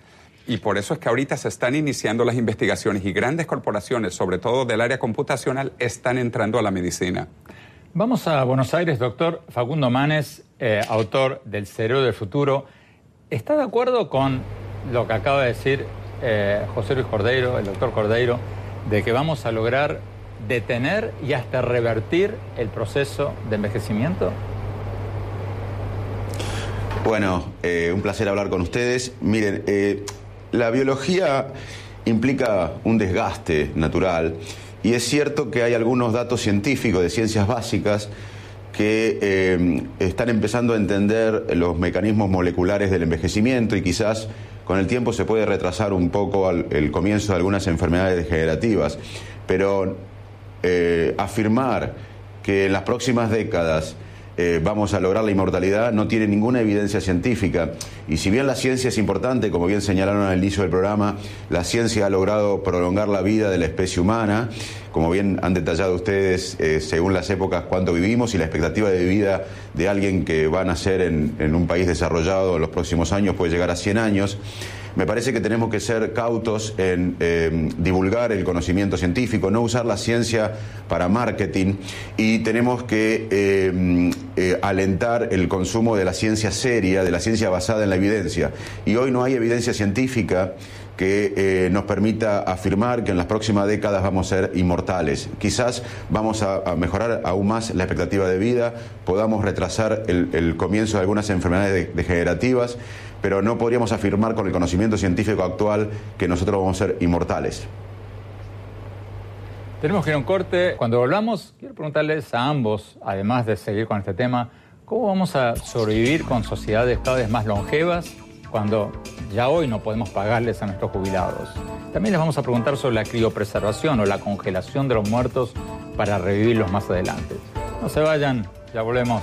Y por eso es que ahorita se están iniciando las investigaciones y grandes corporaciones, sobre todo del área computacional, están entrando a la medicina. Vamos a Buenos Aires, doctor Facundo Manes, eh, autor del Cerebro del Futuro. ¿Está de acuerdo con lo que acaba de decir eh, José Luis Cordeiro, el doctor Cordeiro, de que vamos a lograr detener y hasta revertir el proceso de envejecimiento? Bueno, eh, un placer hablar con ustedes. Miren, eh, la biología implica un desgaste natural y es cierto que hay algunos datos científicos de ciencias básicas que eh, están empezando a entender los mecanismos moleculares del envejecimiento y quizás con el tiempo se puede retrasar un poco el comienzo de algunas enfermedades degenerativas. Pero afirmar que en las próximas décadas eh, vamos a lograr la inmortalidad no tiene ninguna evidencia científica. Y si bien la ciencia es importante, como bien señalaron al inicio del programa, la ciencia ha logrado prolongar la vida de la especie humana, como bien han detallado ustedes, eh, según las épocas, cuánto vivimos y la expectativa de vida de alguien que va a nacer en, en un país desarrollado en los próximos años puede llegar a 100 años. Me parece que tenemos que ser cautos en em, divulgar el conocimiento científico, no usar la ciencia para marketing y tenemos que em, eh, alentar el consumo de la ciencia seria, de la ciencia basada en la evidencia. Y hoy no hay evidencia científica que eh, nos permita afirmar que en las próximas décadas vamos a ser inmortales. Quizás vamos a, mejorar aún más la expectativa de vida, podamos retrasar el, comienzo de algunas enfermedades degenerativas pero no podríamos afirmar con el conocimiento científico actual que nosotros vamos a ser inmortales. Tenemos que ir a un corte. Cuando volvamos, quiero preguntarles a ambos, además de seguir con este tema, ¿cómo vamos a sobrevivir con sociedades cada vez más longevas cuando ya hoy no podemos pagarles a nuestros jubilados? También les vamos a preguntar sobre la criopreservación o la congelación de los muertos para revivirlos más adelante. No se vayan, ya volvemos.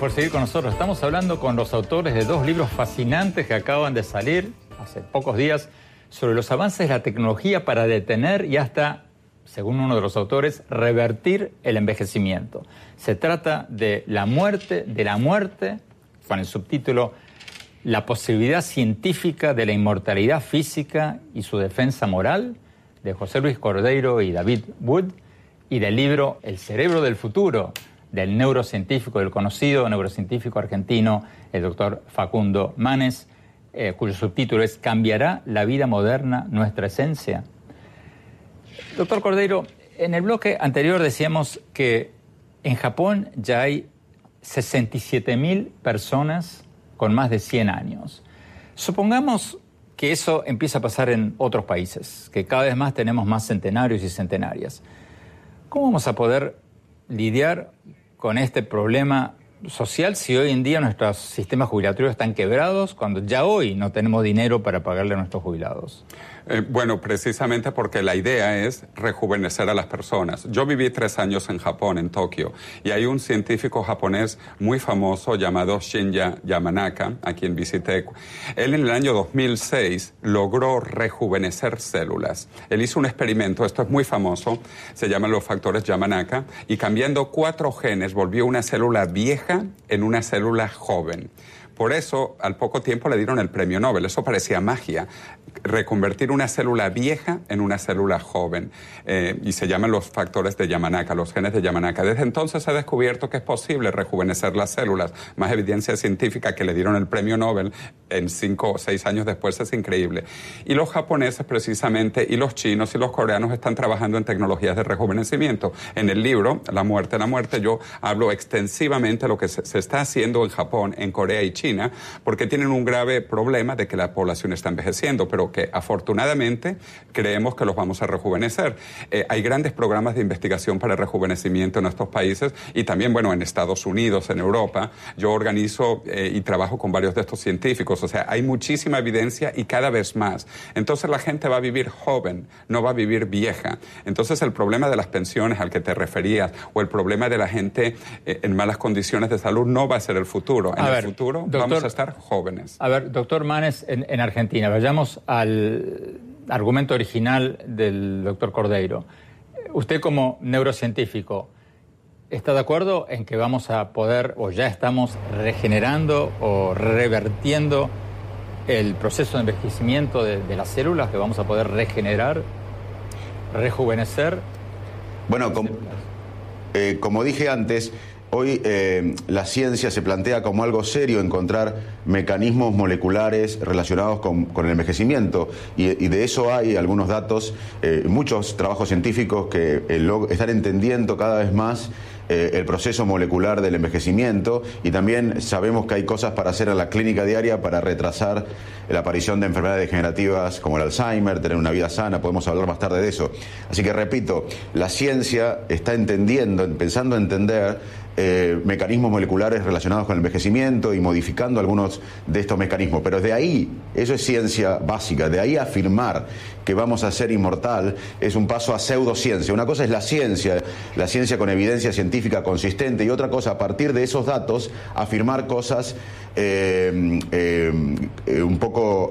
Por seguir con nosotros. Estamos hablando con los autores de dos libros fascinantes que acaban de salir hace pocos días sobre los avances de la tecnología para detener y hasta, según uno de los autores, revertir el envejecimiento. Se trata de la muerte, de la muerte, con el subtítulo La posibilidad científica de la inmortalidad física y su defensa moral, de José Luis Cordeiro y David Wood, y del libro El cerebro del futuro, del neurocientífico, del conocido neurocientífico argentino, el doctor Facundo Manes, eh, cuyo subtítulo es ¿Cambiará la vida moderna nuestra esencia? Doctor Cordeiro, en el bloque anterior decíamos que en Japón ya hay 67 mil personas con más de 100 años. Supongamos que eso empieza a pasar en otros países, que cada vez más tenemos más centenarios y centenarias. ¿Cómo vamos a poder lidiar con este problema social si hoy en día nuestros sistemas jubilatorios están quebrados cuando ya hoy no tenemos dinero para pagarle a nuestros jubilados? Eh, bueno, precisamente porque la idea es rejuvenecer a las personas. Yo viví tres años en Japón, en Tokio, y hay un científico japonés muy famoso llamado Shinya Yamanaka, a quien visité. Él en el año 2006 logró rejuvenecer células. Él hizo un experimento, esto es muy famoso, se llaman los factores Yamanaka, y cambiando cuatro genes volvió una célula vieja en una célula joven. Por eso, al poco tiempo le dieron el premio Nobel. Eso parecía magia reconvertir una célula vieja en una célula joven. Eh, y se llaman los factores de Yamanaka, los genes de Yamanaka. Desde entonces se ha descubierto que es posible rejuvenecer las células. Más evidencia científica que le dieron el premio Nobel en cinco o seis años después es increíble. Y los japoneses precisamente, y los chinos y los coreanos están trabajando en tecnologías de rejuvenecimiento. En el libro, La muerte, la muerte, yo hablo extensivamente de lo que se, está haciendo en Japón, en Corea y China, porque tienen un grave problema de que la población está envejeciendo. Pero que afortunadamente creemos que los vamos a rejuvenecer. Eh, hay grandes programas de investigación para rejuvenecimiento en estos países y también, bueno, en Estados Unidos, en Europa. Yo organizo eh, y trabajo con varios de estos científicos. O sea, hay muchísima evidencia y cada vez más. Entonces la gente va a vivir joven, no va a vivir vieja. Entonces el problema de las pensiones al que te referías o el problema de la gente eh, en malas condiciones de salud no va a ser el futuro. En el futuro vamos a estar jóvenes. A ver, doctor Manes, en, en Argentina, vayamos al argumento original del doctor Cordeiro. Usted como neurocientífico, ¿está de acuerdo en que vamos a poder o ya estamos regenerando o revertiendo el proceso de envejecimiento de, las células, que vamos a poder regenerar, rejuvenecer? Bueno, eh, como dije antes, Hoy eh, la ciencia se plantea como algo serio encontrar mecanismos moleculares relacionados con, el envejecimiento. Y, de eso hay algunos datos, eh, muchos trabajos científicos que eh, están entendiendo cada vez más el proceso molecular del envejecimiento. Y también sabemos que hay cosas para hacer en la clínica diaria para retrasar la aparición de enfermedades degenerativas como el Alzheimer, tener una vida sana, podemos hablar más tarde de eso. Así que repito, la ciencia está entendiendo, empezando a entender eh, mecanismos moleculares relacionados con el envejecimiento y modificando algunos de estos mecanismos. Pero de ahí, eso es ciencia básica, de ahí afirmar que vamos a ser inmortal es un paso a pseudociencia. Una cosa es la ciencia, la ciencia con evidencia científica consistente, y otra cosa, a partir de esos datos, afirmar cosas eh, eh, un poco,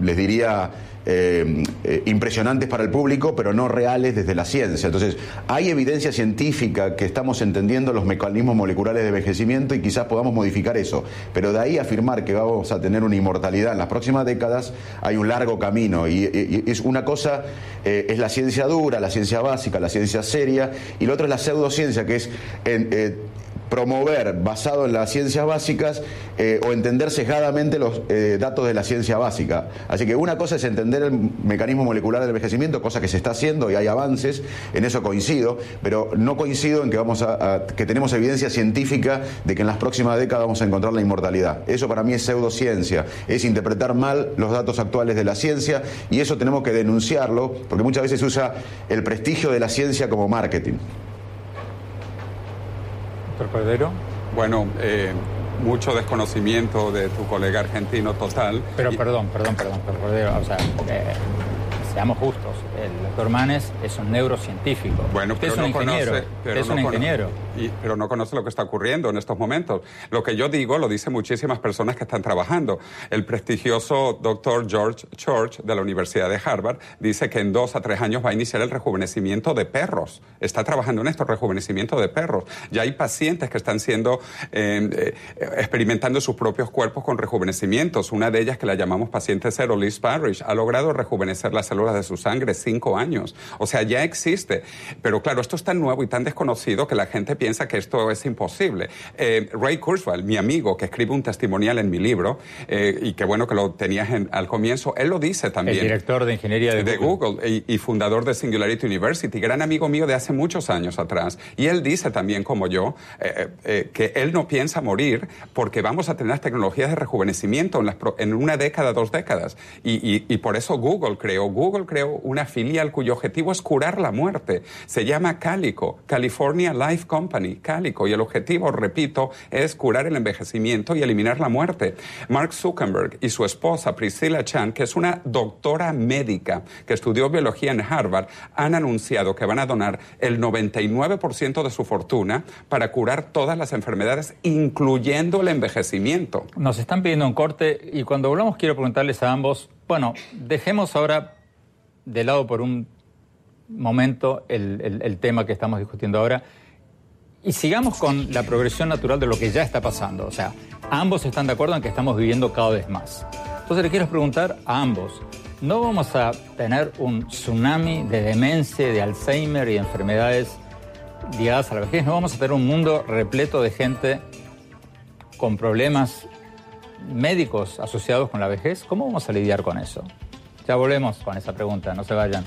les diría, eh, eh, impresionantes para el público, pero no reales desde la ciencia. Entonces, hay evidencia científica que estamos entendiendo los mecanismos moleculares de envejecimiento y quizás podamos modificar eso. Pero de ahí afirmar que vamos a tener una inmortalidad en las próximas décadas, hay un largo camino. Y, es una cosa eh, es la ciencia dura, la ciencia básica, la ciencia seria, y lo otro es la pseudociencia, que es promover, basado en las ciencias básicas, eh, o entender sesgadamente los eh, datos de la ciencia básica. Así que una cosa es entender el mecanismo molecular del envejecimiento, cosa que se está haciendo y hay avances, en eso coincido, pero no coincido en que, vamos a, que tenemos evidencia científica de que en las próximas décadas vamos a encontrar la inmortalidad. Eso para mí es pseudociencia, es interpretar mal los datos actuales de la ciencia y eso tenemos que denunciarlo, porque muchas veces se usa el prestigio de la ciencia como marketing. Doctor Bueno, eh, mucho desconocimiento de tu colega argentino total. Pero perdón, perdón, perdón, Cordero, o sea, eh, seamos justos, el doctor Manes es un neurocientífico. Bueno, usted es un ingeniero. es un ingeniero. pero no conoce lo que está ocurriendo en estos momentos. Lo que yo digo lo dicen muchísimas personas que están trabajando. El prestigioso doctor George Church de la Universidad de Harvard dice que en dos a tres años va a iniciar el rejuvenecimiento de perros. Está trabajando en esto, rejuvenecimiento de perros. Ya hay pacientes que están siendo eh, eh, experimentando sus propios cuerpos con rejuvenecimientos. Una de ellas que la llamamos paciente cero, Liz Parrish, ha logrado rejuvenecer las células de su sangre cinco años. O sea, ya existe. Pero claro, esto es tan nuevo y tan desconocido que la gente piensa que esto es imposible. Eh, Ray Kurzweil, mi amigo, que escribe un testimonial en mi libro, eh, y qué bueno que lo tenías al comienzo, él lo dice también. El director de ingeniería de, Google, y, fundador de Singularity University, gran amigo mío de hace muchos años atrás. Y él dice también, como yo, eh, que él no piensa morir porque vamos a tener tecnologías de rejuvenecimiento en, en una década, dos décadas. Y, y por eso Google creó, Google creó una cuyo objetivo es curar la muerte. Se llama Calico, California Life Company, Calico, y el objetivo, repito, es curar el envejecimiento y eliminar la muerte. Mark Zuckerberg y su esposa Priscilla Chan, que es una doctora médica que estudió biología en Harvard, han anunciado que van a donar el 99% de su fortuna para curar todas las enfermedades, incluyendo el envejecimiento. Nos están pidiendo un corte y cuando volvamos quiero preguntarles a ambos, bueno, dejemos ahora de lado por un momento el, tema que estamos discutiendo ahora y sigamos con la progresión natural de lo que ya está pasando. O sea, ambos están de acuerdo en que estamos viviendo cada vez más. Entonces le quiero preguntar a ambos, ¿no vamos a tener un tsunami de demencia, de Alzheimer y enfermedades ligadas a la vejez? ¿No vamos a tener un mundo repleto de gente con problemas médicos asociados con la vejez? ¿Cómo vamos a lidiar con eso? Ya volvemos con esa pregunta, no se vayan.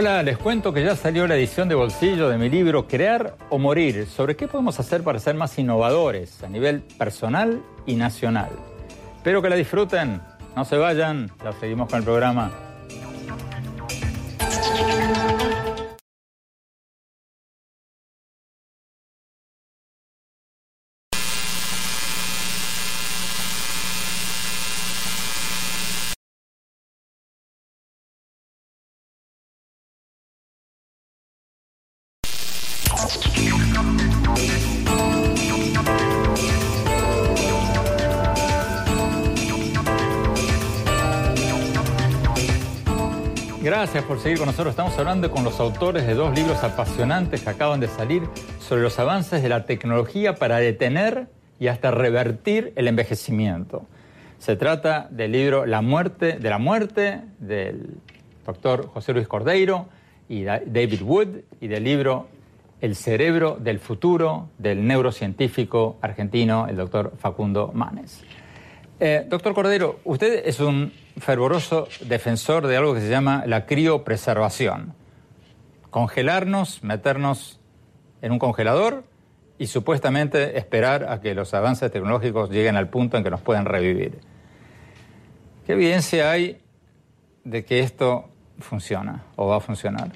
Hola, les cuento que ya salió la edición de bolsillo de mi libro Crear o Morir, sobre qué podemos hacer para ser más innovadores a nivel personal y nacional. Espero que la disfruten, no se vayan, ya seguimos con el programa. Seguir con nosotros. Estamos hablando con los autores de dos libros apasionantes que acaban de salir sobre los avances de la tecnología para detener y hasta revertir el envejecimiento. Se trata del libro La muerte de la muerte del doctor José Luis Cordeiro y David Wood y del libro El cerebro del futuro del neurocientífico argentino, el doctor Facundo Manes. Eh, doctor Cordeiro, usted es un fervoroso defensor de algo que se llama la criopreservación. Congelarnos, meternos en un congelador y supuestamente esperar a que los avances tecnológicos lleguen al punto en que nos puedan revivir. ¿Qué evidencia hay de que esto funciona o va a funcionar?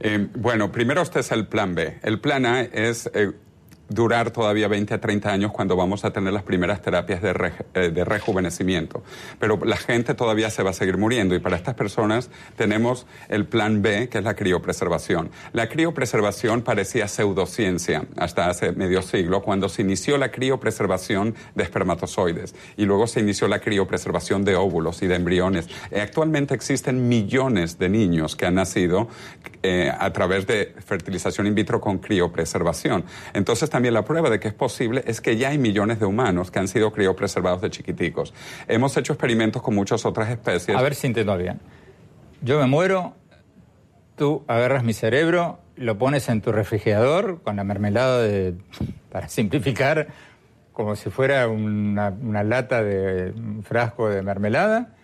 Eh, bueno, primero este es el plan B. El plan A es eh, durar todavía 20 a 30 años cuando vamos a tener las primeras terapias eh, de, rejuvenecimiento. Pero la gente todavía se va a seguir muriendo y para estas personas tenemos el plan B, que es la criopreservación. La criopreservación parecía pseudociencia hasta hace medio siglo, cuando se inició la criopreservación de espermatozoides y luego se inició la criopreservación de óvulos y de embriones. Eh, actualmente existen millones de niños que han nacido eh, a través de fertilización in vitro con criopreservación. Entonces también la prueba de que es posible es que ya hay millones de humanos que han sido criopreservados de chiquiticos. Hemos hecho experimentos con muchas otras especies. A ver si entiendo bien. Yo me muero, tú agarras mi cerebro, lo pones en tu refrigerador con la mermelada de, para simplificar, como si fuera una, una lata de un frasco de mermelada,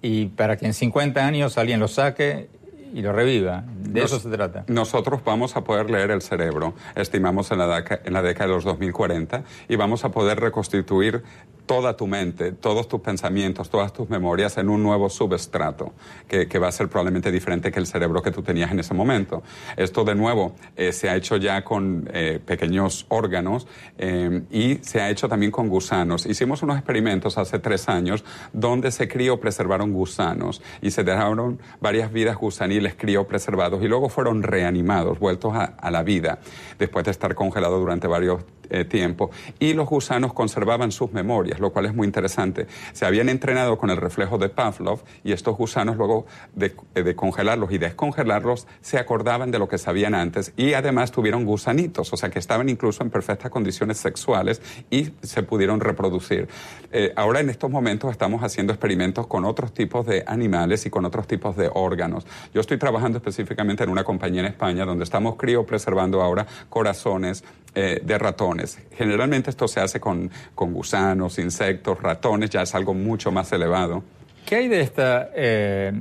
y para que en 50 años alguien lo saque y lo reviva. De eso se trata. Nosotros vamos a poder leer el cerebro, estimamos en la, en la década de los 2040, y vamos a poder reconstituir toda tu mente, todos tus pensamientos, todas tus memorias en un nuevo subestrato, que, va a ser probablemente diferente que el cerebro que tú tenías en ese momento. Esto, de nuevo, eh, se ha hecho ya con eh, pequeños órganos eh, y se ha hecho también con gusanos. Hicimos unos experimentos hace tres años donde se preservaron gusanos y se dejaron varias vidas gusaniles preservados y luego fueron reanimados, vueltos a, a la vida, después de estar congelados durante varios eh, tiempo y los gusanos conservaban sus memorias, lo cual es muy interesante. Se habían entrenado con el reflejo de Pavlov y estos gusanos luego de, eh, de, congelarlos y descongelarlos se acordaban de lo que sabían antes y además tuvieron gusanitos, o sea que estaban incluso en perfectas condiciones sexuales y se pudieron reproducir. Eh, ahora en estos momentos estamos haciendo experimentos con otros tipos de animales y con otros tipos de órganos. Yo estoy trabajando específicamente en una compañía en España donde estamos criopreservando ahora corazones de ratones Generalmente esto se hace con, con, gusanos, insectos, ratones, ya es algo mucho más elevado. ¿Qué hay de esta eh,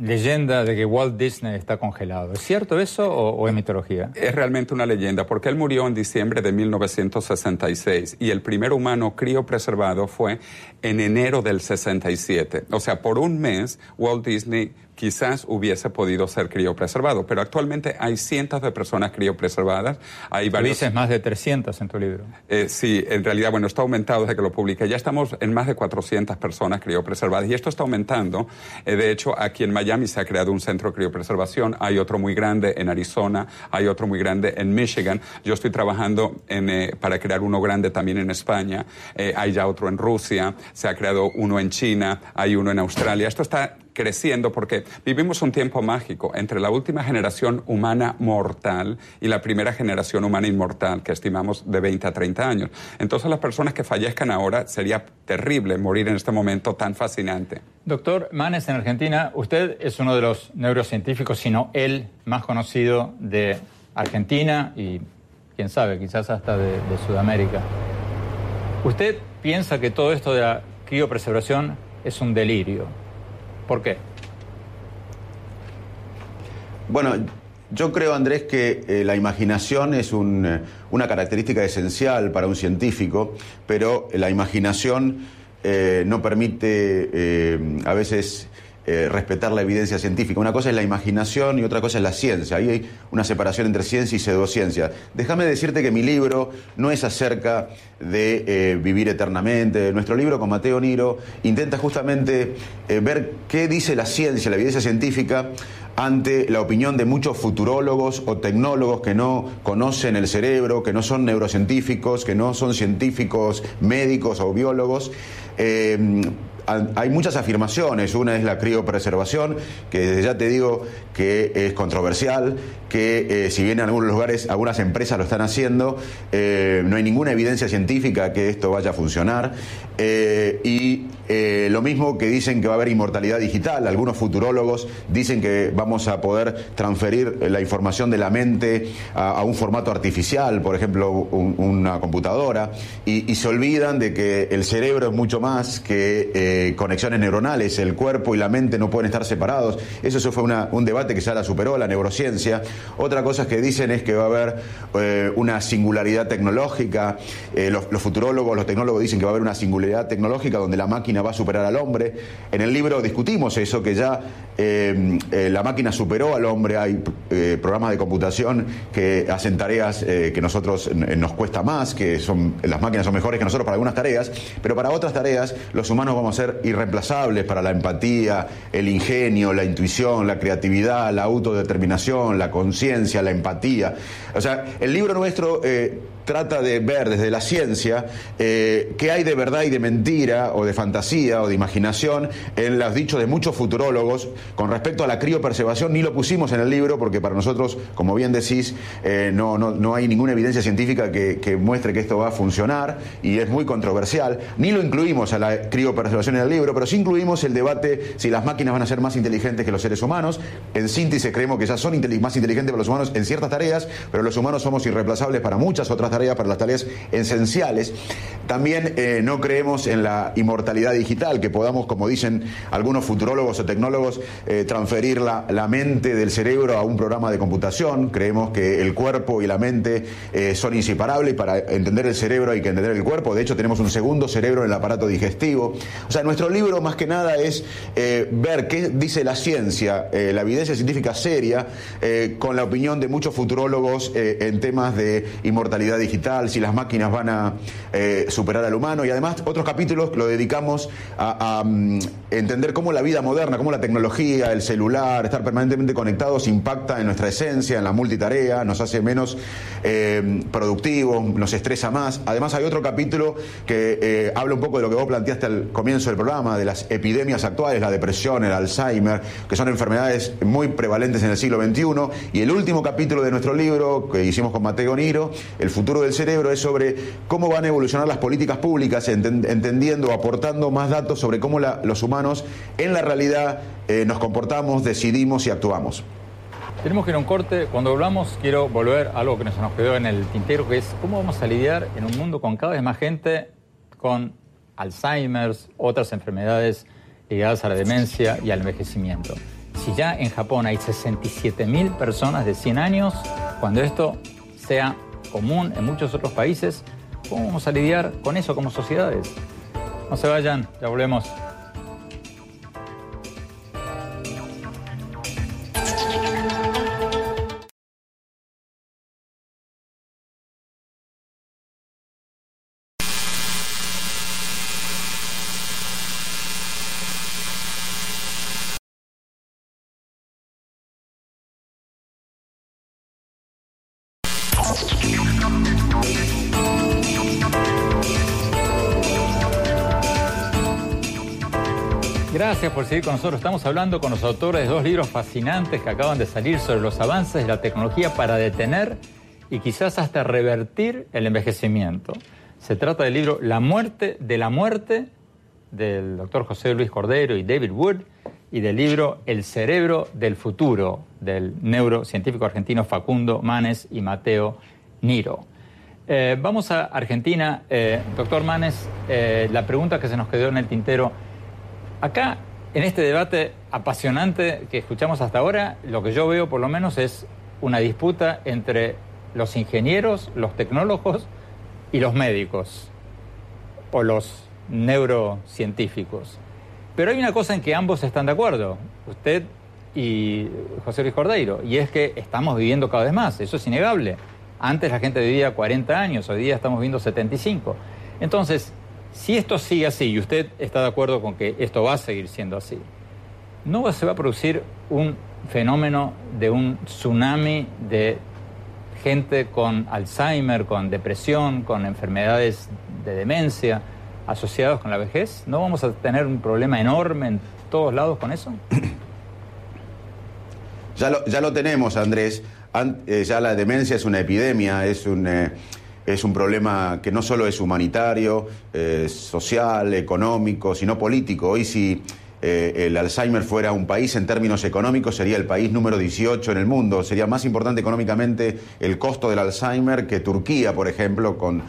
leyenda de que Walt Disney está congelado? ¿Es cierto eso o, es mitología? Es realmente una leyenda porque él murió en diciembre de 1966 y el primer humano criopreservado fue en enero del 67. O sea, por un mes Walt Disney quizás hubiese podido ser criopreservado, pero actualmente hay cientos de personas criopreservadas. Hay varios... dices más de 300 en tu libro. Eh, sí, en realidad, bueno, está aumentado desde que lo publiqué. Ya estamos en más de 400 personas criopreservadas y esto está aumentando. Eh, de hecho, aquí en Se ha creado un centro de criopreservación, hay otro muy grande en Arizona, hay otro muy grande en Michigan. Yo estoy trabajando eh, para crear uno grande también en España, hay ya otro en Rusia, se ha creado uno en China, hay uno en Australia. Esto está creciendo porque vivimos un tiempo mágico entre la última generación humana mortal y la primera generación humana inmortal, que estimamos de 20 a 30 años. Entonces las personas que fallezcan ahora sería terrible morir en este momento tan fascinante. Doctor Manes, en Argentina, usted es uno de los neurocientíficos, si no el más conocido de Argentina y, quién sabe, quizás hasta de, de Sudamérica. ¿Usted piensa que todo esto de la criopreservación es un delirio? ¿Por qué? Bueno, yo creo, Andrés, que eh, la imaginación es eh, una característica esencial para un científico, pero la imaginación eh, no permite a veces eh, respetar la evidencia científica. Una cosa es la imaginación y otra cosa es la ciencia. Ahí hay una separación entre ciencia y pseudociencia. Déjame decirte que mi libro no es acerca de eh, vivir eternamente. Nuestro libro con Mateo Niro intenta justamente eh, ver qué dice la ciencia, la evidencia científica ante la opinión de muchos futurólogos o tecnólogos que no conocen el cerebro, que no son neurocientíficos, que no son científicos médicos o biólogos hay muchas afirmaciones. Una es la criopreservación, que desde ya te digo que es controversial, que eh, si bien en algunos lugares, algunas empresas lo están haciendo, eh, no hay ninguna evidencia científica que esto vaya a funcionar. Eh, y lo mismo que dicen que va a haber inmortalidad digital. Algunos futurólogos dicen que vamos a poder transferir la información de la mente a, un formato artificial, por ejemplo, una computadora, y, y, se olvidan de que el cerebro es mucho más que conexiones neuronales. El cuerpo y la mente no pueden estar separados. Eso, eso fue un debate que ya la superó la neurociencia. Otra cosa que dicen es que va a haber eh, una singularidad tecnológica. Eh, los, futurólogos, los tecnólogos dicen que va a haber una singularidad tecnológica donde la máquina va a superar al hombre. En el libro discutimos eso, que ya eh, la máquina superó al hombre. Hay programas de computación que hacen tareas que nosotros nos cuesta más, que son las máquinas son mejores que nosotros para algunas tareas, pero para otras tareas los humanos vamos a ser irreemplazables para la empatía, el ingenio, la intuición, la creatividad, la autodeterminación, la conciencia, la empatía. O sea, el libro nuestro eh, trata de ver desde la ciencia eh, qué hay de verdad y de mentira, o de fantasía, o de imaginación, en los dichos de muchos futurólogos con respecto a la criopreservación. Ni lo pusimos en el libro porque para nosotros, como bien decís, eh, no, no, no, hay ninguna evidencia científica que, que, muestre que esto va a funcionar y es muy controversial. Ni lo incluimos a la criopreservación en el libro, pero sí incluimos el debate si las máquinas van a ser más inteligentes que los seres humanos. En síntesis, creemos que ya son más inteligentes para los humanos en ciertas tareas, pero los humanos somos irreemplazables para muchas otras tareas, para las tareas esenciales. También eh, no creemos en la inmortalidad digital, que podamos, como dicen algunos futurólogos o tecnólogos, eh, transferir la, la, mente del cerebro a un programa de computación. Creemos que el cuerpo y la mente eh, son inseparables y para entender el cerebro hay que entender el cuerpo. De hecho, tenemos un segundo cerebro en el aparato digestivo. O sea, nuestro libro más que nada es ver qué dice la ciencia, la evidencia científica seria, con la opinión de muchos futurólogos en temas de inmortalidad digital, si las máquinas van a superar al humano y además otros capítulos lo dedicamos a, mm, entender cómo la vida moderna, cómo la tecnología, el celular, estar permanentemente conectados impacta en nuestra esencia, en la multitarea, nos hace menos eh, productivos, nos estresa más. Además hay otro capítulo que eh, habla un poco de lo que vos planteaste al comienzo del programa, de las epidemias actuales, la depresión, el Alzheimer, que son enfermedades muy prevalentes en el siglo XXI. Y el último capítulo de nuestro libro que hicimos con Mateo Niro, El futuro del cerebro, es sobre cómo van a evolucionar las políticas públicas, entendiendo, aportando más datos sobre cómo los humanos en la realidad eh, nos comportamos, decidimos y actuamos. Tenemos que ir a un corte. Cuando volvamos, quiero volver a algo que nos quedó en el tintero, que es cómo vamos a lidiar en un mundo con cada vez más gente con Alzheimer, otras enfermedades ligadas a la demencia y al envejecimiento. Si ya en Japón hay 67 mil personas de 100 años, cuando esto sea común en muchos otros países, ¿Cómo vamos a lidiar con eso como sociedades? No se vayan, ya volvemos. Por seguir con nosotros. Estamos hablando con los autores de dos libros fascinantes que acaban de salir sobre los avances de la tecnología para detener y quizás hasta revertir el envejecimiento. Se trata del libro La muerte de la muerte del doctor José Luis Cordero y David Wood y del libro El cerebro del futuro del neurocientífico argentino Facundo Manes y Mateo Niro. Eh, vamos a Argentina. Eh, doctor Manes, eh, la pregunta que se nos quedó en el tintero Acá, en este debate apasionante que escuchamos hasta ahora, lo que yo veo por lo menos es una disputa entre los ingenieros, los tecnólogos y los médicos o los neurocientíficos. Pero hay una cosa en que ambos están de acuerdo, usted y José Luis Cordeiro, y es que estamos viviendo cada vez más, eso es innegable. Antes la gente vivía 40 años, hoy día estamos viviendo 75. Entonces, si esto sigue así y usted está de acuerdo con que esto va a seguir siendo así, no se va a producir un fenómeno de un tsunami de gente con Alzheimer, con depresión, con enfermedades de demencia asociados con la vejez? ¿No vamos a tener un problema enorme en todos lados con eso? Ya lo, ya lo tenemos, Andrés. Eh, ya la demencia es una epidemia, es un... Eh, es un problema que no solo es humanitario, social, económico, sino político. Hoy si eh, el Alzheimer fuera un país en términos económicos, sería el país número 18 en el mundo. Sería más importante económicamente el costo del Alzheimer que Turquía, por ejemplo, con,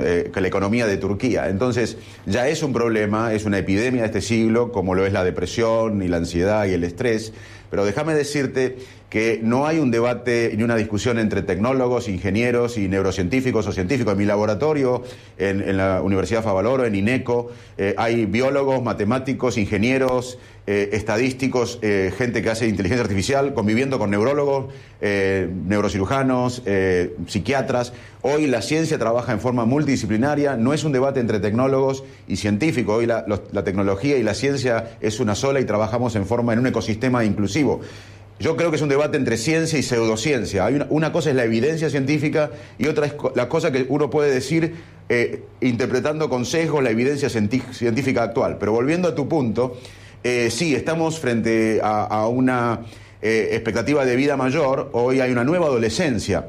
eh, la economía de Turquía. Entonces, ya es un problema, es una epidemia de este siglo, como lo es la depresión y la ansiedad y el estrés. Pero déjame decirte que no hay un debate ni una discusión entre tecnólogos, ingenieros y neurocientíficos o científicos. En mi laboratorio, en, la Universidad Favaloro, en INECO, eh, hay biólogos, matemáticos, ingenieros, eh, estadísticos, eh, gente que hace inteligencia artificial, conviviendo con neurólogos, neurocirujanos, psiquiatras. Hoy la ciencia trabaja en forma multidisciplinaria, no es un debate entre tecnólogos y científicos. Hoy la, la tecnología y la ciencia es una sola y trabajamos en forma en un ecosistema inclusivo. Yo creo que es un debate entre ciencia y pseudociencia. Hay una, cosa es la evidencia científica y otra es la cosa que uno puede decir eh, interpretando con la evidencia científica actual. Pero volviendo a tu punto, eh, sí, estamos frente a, una eh, expectativa de vida mayor. Hoy hay una nueva adolescencia.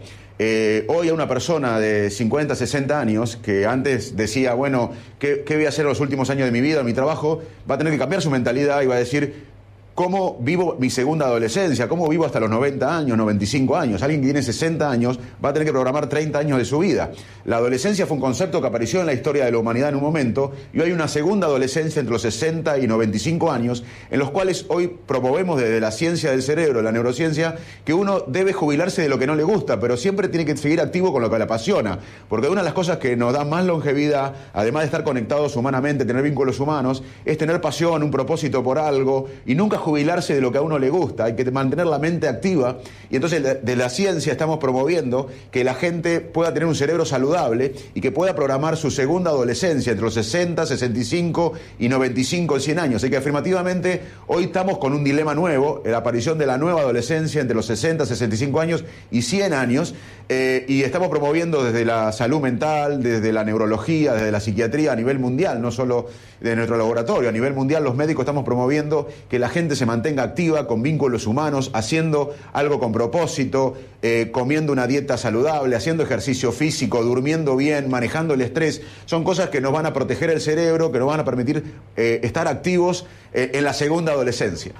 hoy a una persona de 50, 60 años que antes decía, bueno, ¿qué, ¿qué, voy a hacer los últimos años de mi vida, mi trabajo? Va a tener que cambiar su mentalidad y va a decir, cómo vivo mi segunda adolescencia, cómo vivo hasta los 90 años, 95 años. Alguien que tiene 60 años va a tener que programar 30 años de su vida. La adolescencia fue un concepto que apareció en la historia de la humanidad en un momento y hoy hay una segunda adolescencia entre los 60 y 95 años en los cuales hoy promovemos desde la ciencia del cerebro, la neurociencia, que uno debe jubilarse de lo que no le gusta, pero siempre tiene que seguir activo con lo que le apasiona. Porque una de las cosas que nos da más longevidad, además de estar conectados humanamente, tener vínculos humanos, es tener pasión, un propósito por algo y nunca jubilarse de lo que a uno le gusta, hay que mantener la mente activa. Y entonces de la ciencia estamos promoviendo que la gente pueda tener un cerebro saludable y que pueda programar su segunda adolescencia entre los 60, 65 y 95, 100 años. Así que afirmativamente hoy estamos con un dilema nuevo, la aparición de la nueva adolescencia entre los 60, 65 años y 100 años. Eh, y estamos promoviendo desde la salud mental, desde la neurología, desde la psiquiatría a nivel mundial, no solo de nuestro laboratorio, a nivel mundial los médicos estamos promoviendo que la gente se mantenga activa con vínculos humanos, haciendo algo con propósito, eh, comiendo una dieta saludable, haciendo ejercicio físico, durmiendo bien, manejando el estrés. Son cosas que nos van a proteger el cerebro, que nos van a permitir eh, estar activos en la segunda adolescencia.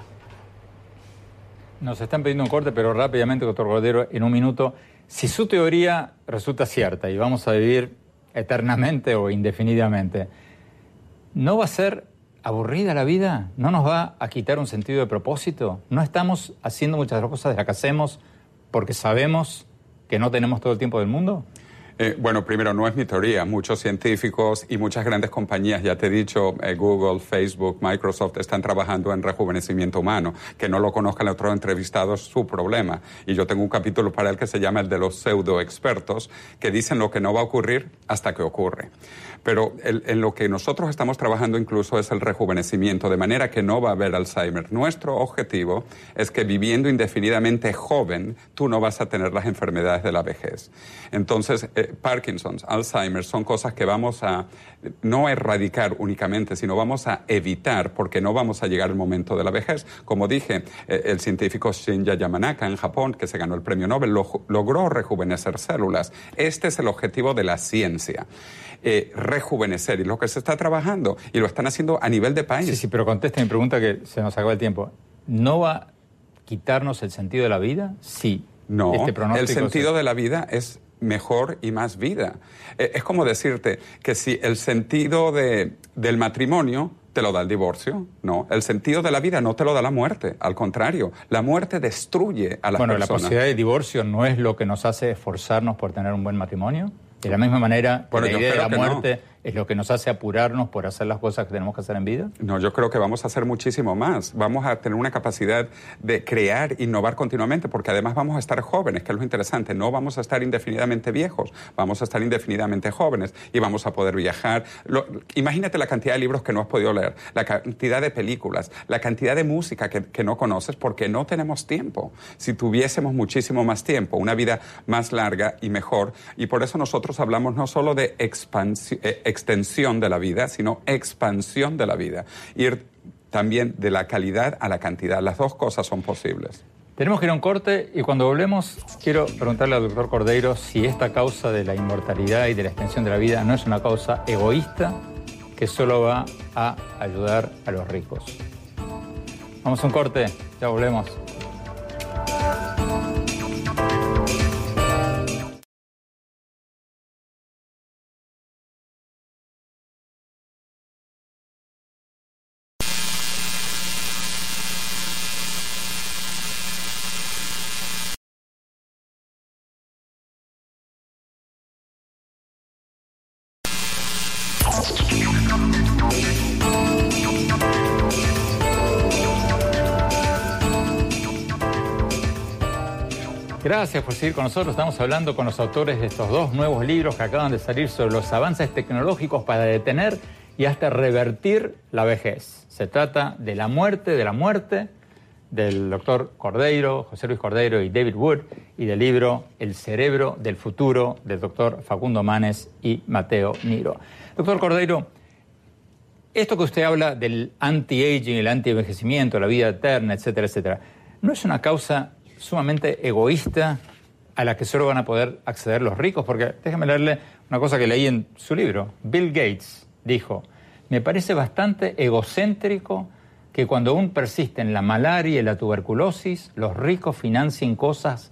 Nos están pidiendo un corte, pero rápidamente, doctor Cordero, en un minuto. Si su teoría resulta cierta y vamos a vivir eternamente o indefinidamente, ¿no va a ser aburrida la vida? ¿No nos va a quitar un sentido de propósito? ¿No estamos haciendo muchas cosas de las que hacemos porque sabemos que no tenemos todo el tiempo del mundo? Eh, bueno, primero, no es mi teoría. Muchos científicos y muchas grandes compañías, ya te he dicho, eh, Google, Facebook, Microsoft, están trabajando en rejuvenecimiento humano. Que no lo conozcan otros entrevistados su problema. Y yo tengo un capítulo para él que se llama el de los pseudo expertos, que dicen lo que no va a ocurrir hasta que ocurre. Pero en lo que nosotros estamos trabajando incluso es el rejuvenecimiento, de manera que no va a haber Alzheimer. Nuestro objetivo es que viviendo indefinidamente joven, tú no vas a tener las enfermedades de la vejez. Entonces, eh, Parkinson, Alzheimer son cosas que vamos a no erradicar únicamente, sino vamos a evitar porque no vamos a llegar al momento de la vejez. Como dije, eh, el científico Shinya Yamanaka en Japón, que se ganó el premio Nobel, logró rejuvenecer células. Este es el objetivo de la ciencia. Eh, rejuvenecer y lo que se está trabajando y lo están haciendo a nivel de país. Sí, sí, pero contesta mi pregunta que se nos acaba el tiempo. ¿No va a quitarnos el sentido de la vida? Sí. No, este el sentido de la vida es mejor y más vida. Eh, es como decirte que si el sentido de, del matrimonio te lo da el divorcio, no. El sentido de la vida no te lo da la muerte, al contrario, la muerte destruye a la bueno, Bueno, la posibilidad de divorcio no es lo que nos hace esforzarnos por tener un buen matrimonio. De la misma manera, la idea de la muerte es lo que nos hace apurarnos por hacer las cosas que tenemos que hacer en vida? No, yo creo que vamos a hacer muchísimo más. Vamos a tener una capacidad de crear, innovar continuamente, porque además vamos a estar jóvenes, que es lo interesante. No vamos a estar indefinidamente viejos, vamos a estar indefinidamente jóvenes y vamos a poder viajar. imagínate la cantidad de libros que no has podido leer, la cantidad de películas, la cantidad de música que, no conoces, porque no tenemos tiempo. Si tuviésemos muchísimo más tiempo, una vida más larga y mejor, y por eso nosotros hablamos no solo de expansión, eh, extensión de la vida, sino expansión de la vida. Ir también de la calidad a la cantidad. Las dos cosas son posibles. Tenemos que ir a un corte y cuando volvemos quiero preguntarle al doctor Cordeiro si esta causa de la inmortalidad y de la extensión de la vida no es una causa egoísta que solo va a ayudar a los ricos. Vamos a un corte, ya volvemos. Gracias por seguir con nosotros. Estamos hablando con los autores de estos dos nuevos libros que acaban de salir sobre los avances tecnológicos para detener y hasta revertir la vejez. Se trata de la muerte, de la muerte del doctor Cordeiro, José Luis Cordeiro y David Wood, y del libro El cerebro del futuro del doctor Facundo Manes y Mateo Niro. Doctor Cordeiro, esto que usted habla del anti-aging, el anti-envejecimiento, la vida eterna, etcétera, etcétera, ¿no es una causa sumamente egoísta a la que solo van a poder acceder los ricos, porque déjeme leerle una cosa que leí en su libro. Bill Gates dijo, me parece bastante egocéntrico que cuando aún persisten la malaria y la tuberculosis, los ricos financien cosas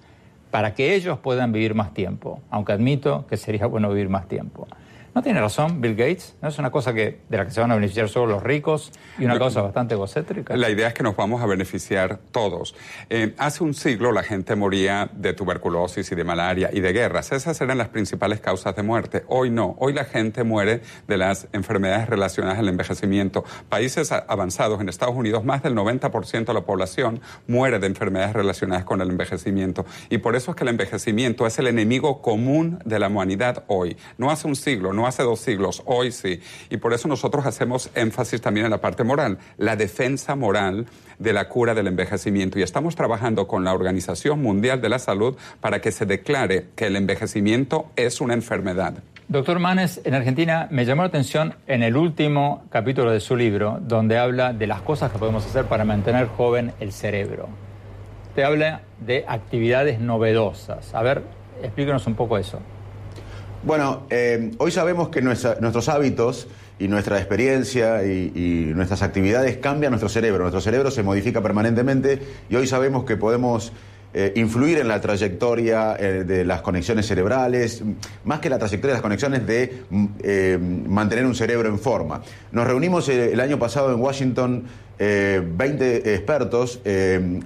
para que ellos puedan vivir más tiempo, aunque admito que sería bueno vivir más tiempo. ¿No tiene razón Bill Gates? ¿No es una cosa que, de la que se van a beneficiar solo los ricos y una cosa bastante egocéntrica? La idea es que nos vamos a beneficiar todos. Eh, hace un siglo la gente moría de tuberculosis y de malaria y de guerras. Esas eran las principales causas de muerte. Hoy no. Hoy la gente muere de las enfermedades relacionadas al envejecimiento. Países avanzados, en Estados Unidos, más del 90% de la población muere de enfermedades relacionadas con el envejecimiento. Y por eso es que el envejecimiento es el enemigo común de la humanidad hoy. No hace un siglo, no hace dos siglos, hoy sí. Y por eso nosotros hacemos énfasis también en la parte moral, la defensa moral de la cura del envejecimiento. Y estamos trabajando con la Organización Mundial de la Salud para que se declare que el envejecimiento es una enfermedad. Doctor Manes, en Argentina me llamó la atención en el último capítulo de su libro, donde habla de las cosas que podemos hacer para mantener joven el cerebro. Te habla de actividades novedosas. A ver, explíquenos un poco eso. Bueno, eh, hoy sabemos que nuestros hábitos y nuestra experiencia y, nuestras actividades cambian nuestro cerebro. Nuestro cerebro se modifica permanentemente y hoy sabemos que podemos eh, influir en la trayectoria eh, de las conexiones cerebrales, más que la trayectoria de las conexiones de mm, mantener un cerebro en forma. Nos reunimos el año pasado en Washington 20 expertos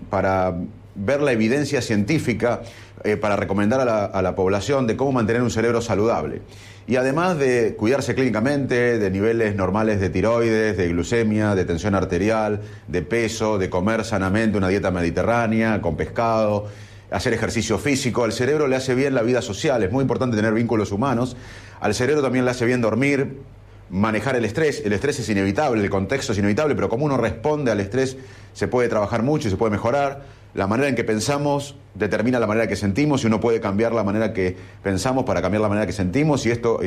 para ver la evidencia científica eh, para recomendar a la, población de cómo mantener un cerebro saludable. Y además de cuidarse clínicamente, de niveles normales de tiroides, de glucemia, de tensión arterial, de peso, de comer sanamente una dieta mediterránea, con pescado, hacer ejercicio físico, al cerebro le hace bien la vida social, es muy importante tener vínculos humanos, al cerebro también le hace bien dormir, manejar el estrés, el estrés es inevitable, el contexto es inevitable, pero como uno responde al estrés se puede trabajar mucho y se puede mejorar. La manera en que pensamos determina la manera que sentimos y uno puede cambiar la manera que pensamos para cambiar la manera que sentimos y esto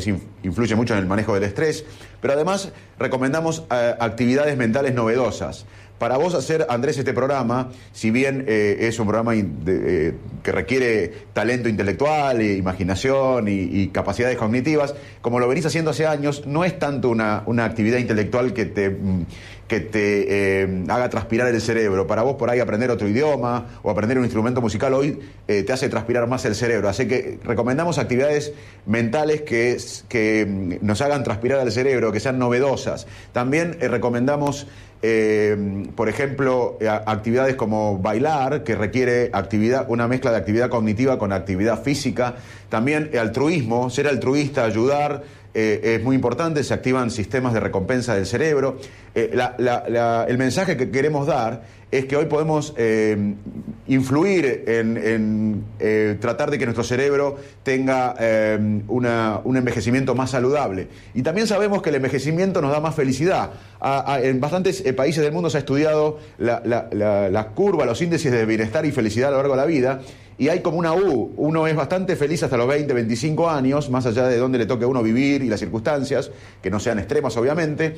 influye mucho en el manejo del estrés. Pero además recomendamos eh, actividades mentales novedosas. Para vos hacer, Andrés, este programa, si bien eh, es un programa eh, que requiere talento intelectual, imaginación y, capacidades cognitivas, como lo venís haciendo hace años, no es tanto una, una actividad intelectual que te mm, que te haga transpirar el cerebro. Para vos por ahí aprender otro idioma o aprender un instrumento musical hoy eh, te hace transpirar más el cerebro. Así que recomendamos actividades mentales que, que mm, nos hagan transpirar el cerebro, que sean novedosas. También eh, recomendamos, por ejemplo, actividades como bailar, que requiere actividad, una mezcla de actividad cognitiva con actividad física. También altruismo, ser altruista, ayudar eh, es muy importante, se activan sistemas de recompensa del cerebro. Eh, el mensaje que queremos dar es que hoy podemos eh, influir en, tratar de que nuestro cerebro tenga un envejecimiento más saludable. Y también sabemos que el envejecimiento nos da más felicidad. en bastantes países del mundo se ha estudiado la curva, los índices de bienestar y felicidad a lo largo de la vida y hay como una U. Uno es bastante feliz hasta los 20, 25 años, más allá de dónde le toque a uno vivir y las circunstancias, que no sean extremas obviamente.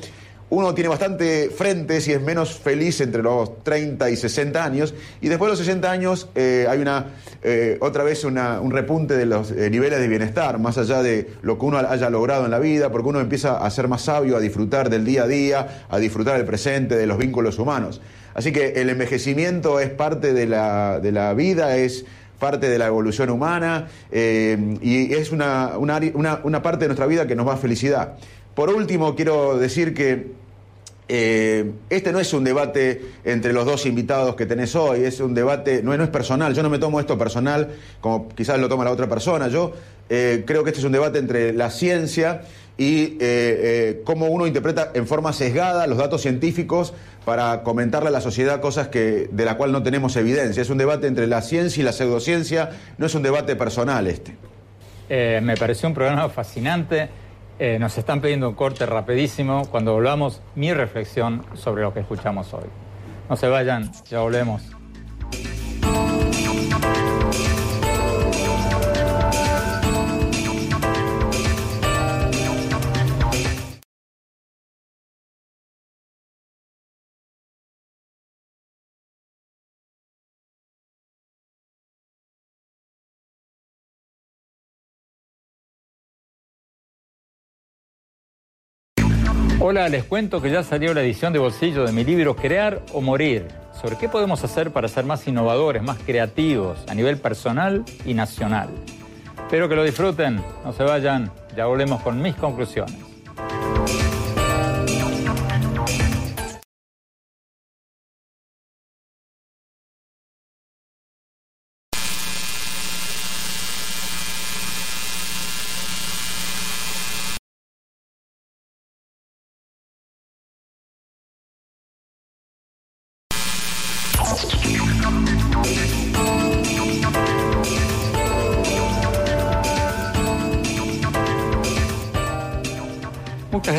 Uno tiene bastante frente si es menos feliz entre los 30 y 60 años. Y después de los 60 años eh, hay una eh, otra vez un repunte de los eh, niveles de bienestar, más allá de lo que uno haya logrado en la vida, porque uno empieza a ser más sabio, a disfrutar del día a día, a disfrutar del presente, de los vínculos humanos. Así que el envejecimiento es parte de la, de la vida, es parte de la evolución humana y es una, una, parte de nuestra vida que nos da felicidad. Por último, quiero decir que eh, este no es un debate entre los dos invitados que tenés hoy, es un debate, no, no es personal, yo no me tomo esto personal como quizás lo toma la otra persona, yo eh, creo que este es un debate entre la ciencia y cómo uno interpreta en forma sesgada los datos científicos para comentarle a la sociedad cosas que, de la cual no tenemos evidencia. Es un debate entre la ciencia y la pseudociencia, no es un debate personal este. Eh, me pareció un programa fascinante. Eh, nos están pidiendo un corte rapidísimo. Cuando volvamos, mi reflexión sobre lo que escuchamos hoy. No se vayan, ya volvemos. Hola, les cuento que ya salió la edición de bolsillo de mi libro Crear o Morir, sobre qué podemos hacer para ser más innovadores, más creativos a nivel personal y nacional. Espero que lo disfruten, no se vayan, ya volvemos con mis conclusiones.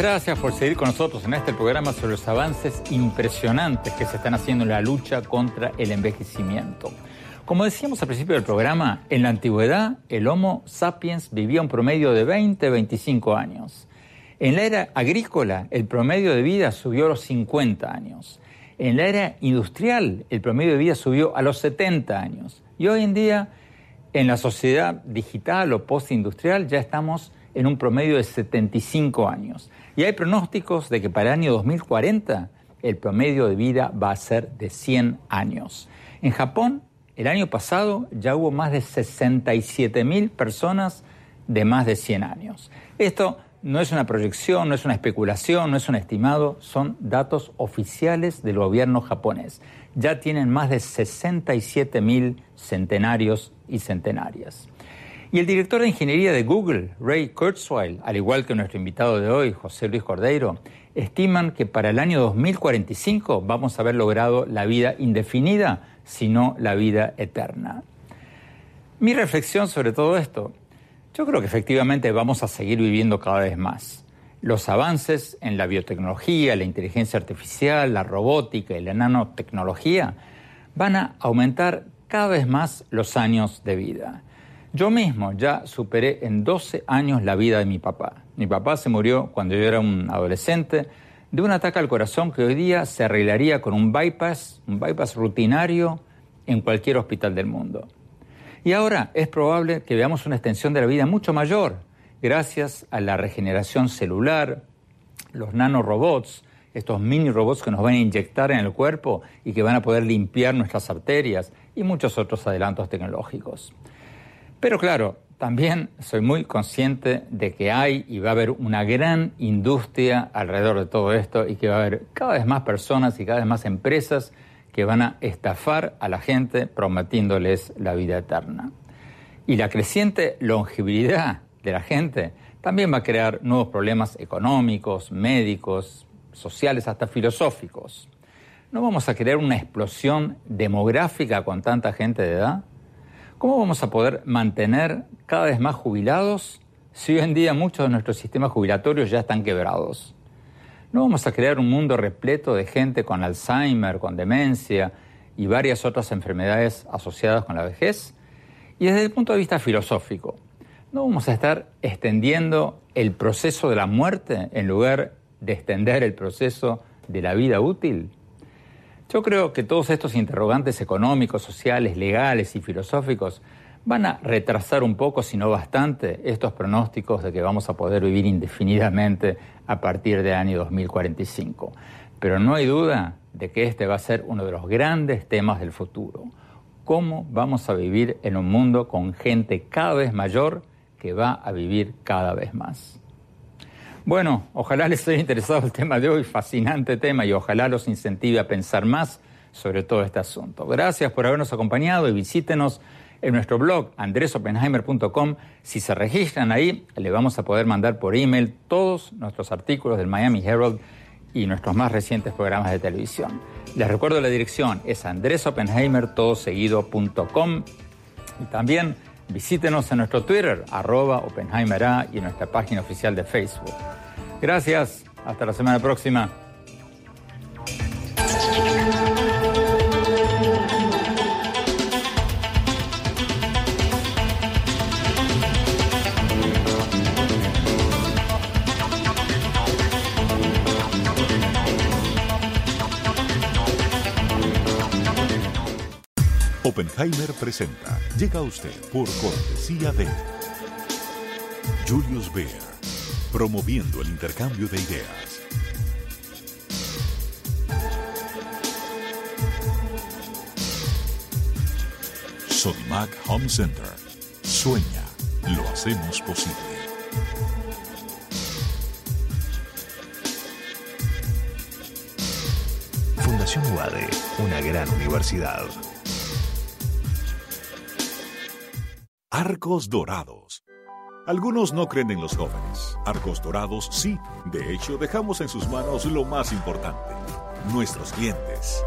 Gracias por seguir con nosotros en este programa sobre los avances impresionantes que se están haciendo en la lucha contra el envejecimiento. Como decíamos al principio del programa, en la antigüedad el Homo sapiens vivía un promedio de 20-25 años. En la era agrícola el promedio de vida subió a los 50 años. En la era industrial el promedio de vida subió a los 70 años. Y hoy en día, en la sociedad digital o postindustrial, ya estamos en un promedio de 75 años. Y hay pronósticos de que para el año 2040 el promedio de vida va a ser de 100 años. En Japón, el año pasado ya hubo más de 67 mil personas de más de 100 años. Esto no es una proyección, no es una especulación, no es un estimado, son datos oficiales del gobierno japonés. Ya tienen más de 67 mil centenarios y centenarias. Y el director de ingeniería de Google, Ray Kurzweil, al igual que nuestro invitado de hoy, José Luis Cordeiro, estiman que para el año 2045 vamos a haber logrado la vida indefinida, sino la vida eterna. Mi reflexión sobre todo esto, yo creo que efectivamente vamos a seguir viviendo cada vez más. Los avances en la biotecnología, la inteligencia artificial, la robótica y la nanotecnología van a aumentar cada vez más los años de vida. Yo mismo ya superé en 12 años la vida de mi papá. Mi papá se murió cuando yo era un adolescente de un ataque al corazón que hoy día se arreglaría con un bypass, un bypass rutinario en cualquier hospital del mundo. Y ahora es probable que veamos una extensión de la vida mucho mayor, gracias a la regeneración celular, los nanorobots, estos mini robots que nos van a inyectar en el cuerpo y que van a poder limpiar nuestras arterias y muchos otros adelantos tecnológicos. Pero claro, también soy muy consciente de que hay y va a haber una gran industria alrededor de todo esto y que va a haber cada vez más personas y cada vez más empresas que van a estafar a la gente prometiéndoles la vida eterna. Y la creciente longevidad de la gente también va a crear nuevos problemas económicos, médicos, sociales, hasta filosóficos. ¿No vamos a crear una explosión demográfica con tanta gente de edad? ¿Cómo vamos a poder mantener cada vez más jubilados si hoy en día muchos de nuestros sistemas jubilatorios ya están quebrados? ¿No vamos a crear un mundo repleto de gente con Alzheimer, con demencia y varias otras enfermedades asociadas con la vejez? Y desde el punto de vista filosófico, ¿no vamos a estar extendiendo el proceso de la muerte en lugar de extender el proceso de la vida útil? Yo creo que todos estos interrogantes económicos, sociales, legales y filosóficos van a retrasar un poco, si no bastante, estos pronósticos de que vamos a poder vivir indefinidamente a partir del año 2045. Pero no hay duda de que este va a ser uno de los grandes temas del futuro. ¿Cómo vamos a vivir en un mundo con gente cada vez mayor que va a vivir cada vez más? Bueno, ojalá les haya interesado el tema de hoy, fascinante tema, y ojalá los incentive a pensar más sobre todo este asunto. Gracias por habernos acompañado y visítenos en nuestro blog andresopenheimer.com. Si se registran ahí, le vamos a poder mandar por email todos nuestros artículos del Miami Herald y nuestros más recientes programas de televisión. Les recuerdo la dirección, es andresopenheimer.com y también Visítenos en nuestro Twitter, arroba OpenheimerA y en nuestra página oficial de Facebook. Gracias, hasta la semana próxima. Oppenheimer presenta. Llega a usted por cortesía de Julius Beer, promoviendo el intercambio de ideas. Sodimac Home Center. Sueña, lo hacemos posible. Fundación UADE, una gran universidad. Arcos Dorados. Algunos no creen en los jóvenes. Arcos Dorados sí. De hecho, dejamos en sus manos lo más importante, nuestros clientes.